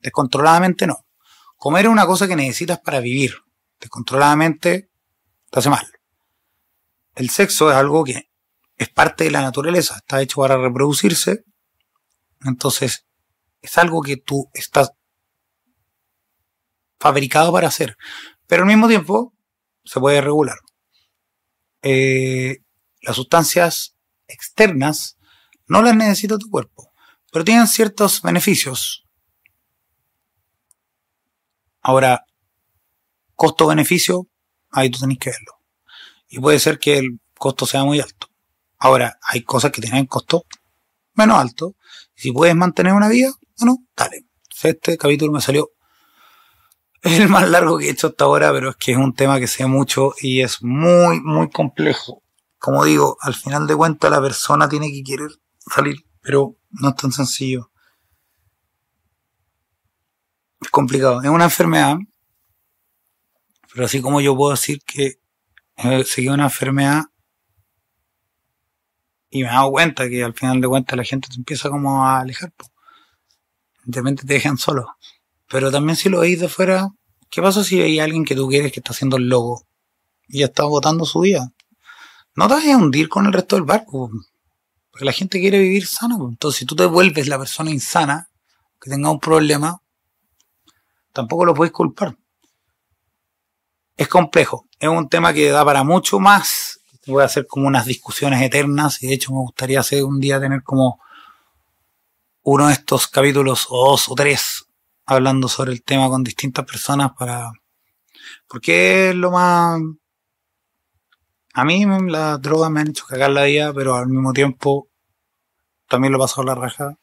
Descontroladamente no. Comer es una cosa que necesitas para vivir. Descontroladamente te hace mal. El sexo es algo que es parte de la naturaleza. Está hecho para reproducirse. Entonces, es algo que tú estás fabricado para hacer. Pero al mismo tiempo, se puede regular. Eh, las sustancias externas no las necesita tu cuerpo, pero tienen ciertos beneficios. Ahora, costo-beneficio, ahí tú tenés que verlo. Y puede ser que el costo sea muy alto. Ahora, hay cosas que tienen costo menos alto. Si puedes mantener una vida, bueno, dale. Este capítulo me salió el más largo que he hecho hasta ahora, pero es que es un tema que sé mucho y es muy, muy complejo. Como digo, al final de cuentas la persona tiene que querer salir, pero no es tan sencillo. Es complicado. Es una enfermedad, pero así como yo puedo decir que seguí una enfermedad y me he dado cuenta que al final de cuentas la gente te empieza como a alejar. De repente te dejan solo. Pero también si lo veis de fuera, ¿qué pasa si hay alguien que tú quieres que está haciendo el logo y está votando su vida? No te vas a hundir con el resto del barco. Porque la gente quiere vivir sano. Entonces, si tú te vuelves la persona insana, que tenga un problema, tampoco lo puedes culpar. Es complejo. Es un tema que da para mucho más. Voy a hacer como unas discusiones eternas y de hecho me gustaría hacer un día tener como uno de estos capítulos o dos o tres hablando sobre el tema con distintas personas para... Porque es lo más... A mí las drogas me han hecho cagar la vida, pero al mismo tiempo también lo paso a la raja.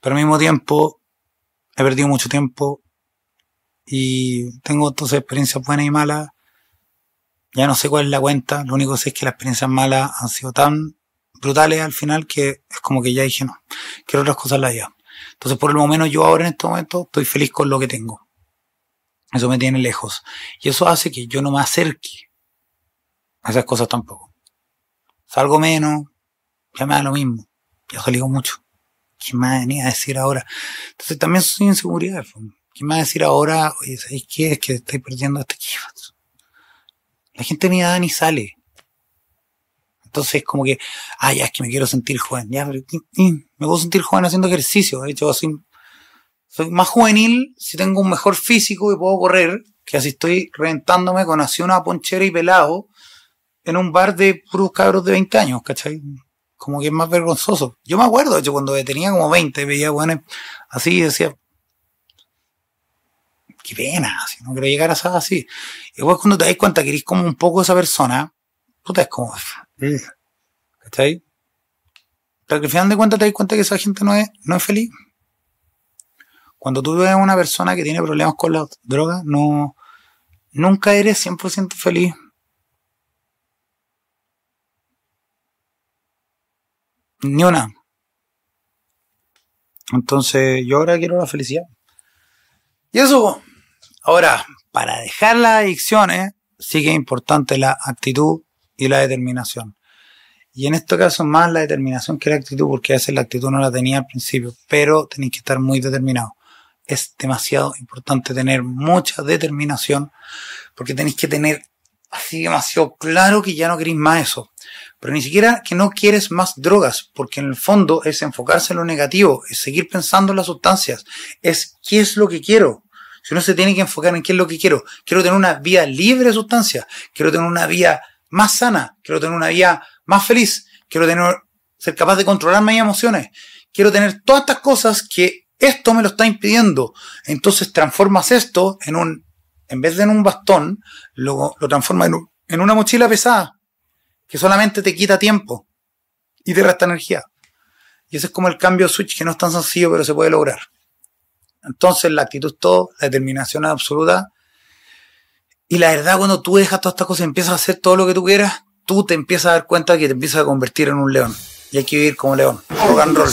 Pero al mismo tiempo he perdido mucho tiempo y tengo entonces experiencias buenas y malas. Ya no sé cuál es la cuenta, lo único que sé es que las experiencias malas han sido tan brutales al final que es como que ya dije no, quiero otras cosas en la vida. Entonces, por el momento, yo ahora en este momento estoy feliz con lo que tengo. Eso me tiene lejos. Y eso hace que yo no me acerque a esas cosas tampoco. Salgo menos, ya me da lo mismo. Ya salgo mucho. ¿Qué me va a venir a decir ahora? Entonces también soy inseguridad. ¿Quién me va a decir ahora? Oye, ¿sabéis qué? Es que estoy perdiendo este equipo. La gente ni da ni sale. Entonces, como que, ah, ya es que me quiero sentir joven. Ya, pero, me puedo sentir joven haciendo ejercicio. De hecho, soy, soy más juvenil si tengo un mejor físico y puedo correr, que así estoy reventándome con así una ponchera y pelado en un bar de puros cabros de 20 años, ¿cachai? Como que es más vergonzoso. Yo me acuerdo, de hecho, cuando tenía como 20, veía, bueno, así y decía, qué pena, si no quiero llegar a ser así. Igual cuando te das cuenta que eres como un poco esa persona, puta, es como, ¿Cachai? Pero que al final de cuentas te das cuenta que esa gente no es, no es feliz. Cuando tú ves a una persona que tiene problemas con la droga, no, nunca eres 100% feliz. Ni una. Entonces, yo ahora quiero la felicidad. Y eso, ahora, para dejar las adicciones, sí que es importante la actitud y la determinación. Y en este caso más la determinación que la actitud, porque a veces la actitud no la tenía al principio, pero tenéis que estar muy determinado. Es demasiado importante tener mucha determinación, porque tenéis que tener así demasiado claro que ya no queréis más eso. Pero ni siquiera que no quieres más drogas, porque en el fondo es enfocarse en lo negativo, es seguir pensando en las sustancias, es qué es lo que quiero. Si uno se tiene que enfocar en qué es lo que quiero, quiero tener una vida libre de sustancias, quiero tener una vida más sana, quiero tener una vida más feliz, quiero tener, ser capaz de controlar mis emociones, quiero tener todas estas cosas que esto me lo está impidiendo. Entonces transformas esto en un, en vez de en un bastón, lo, lo transformas en, en una mochila pesada, que solamente te quita tiempo y te resta energía. Y ese es como el cambio switch, que no es tan sencillo, pero se puede lograr. Entonces la actitud es todo, la determinación es absoluta. Y la verdad, cuando tú dejas todas estas cosas y empiezas a hacer todo lo que tú quieras, tú te empiezas a dar cuenta que te empiezas a convertir en un león. Y hay que vivir como león. Rock and roll.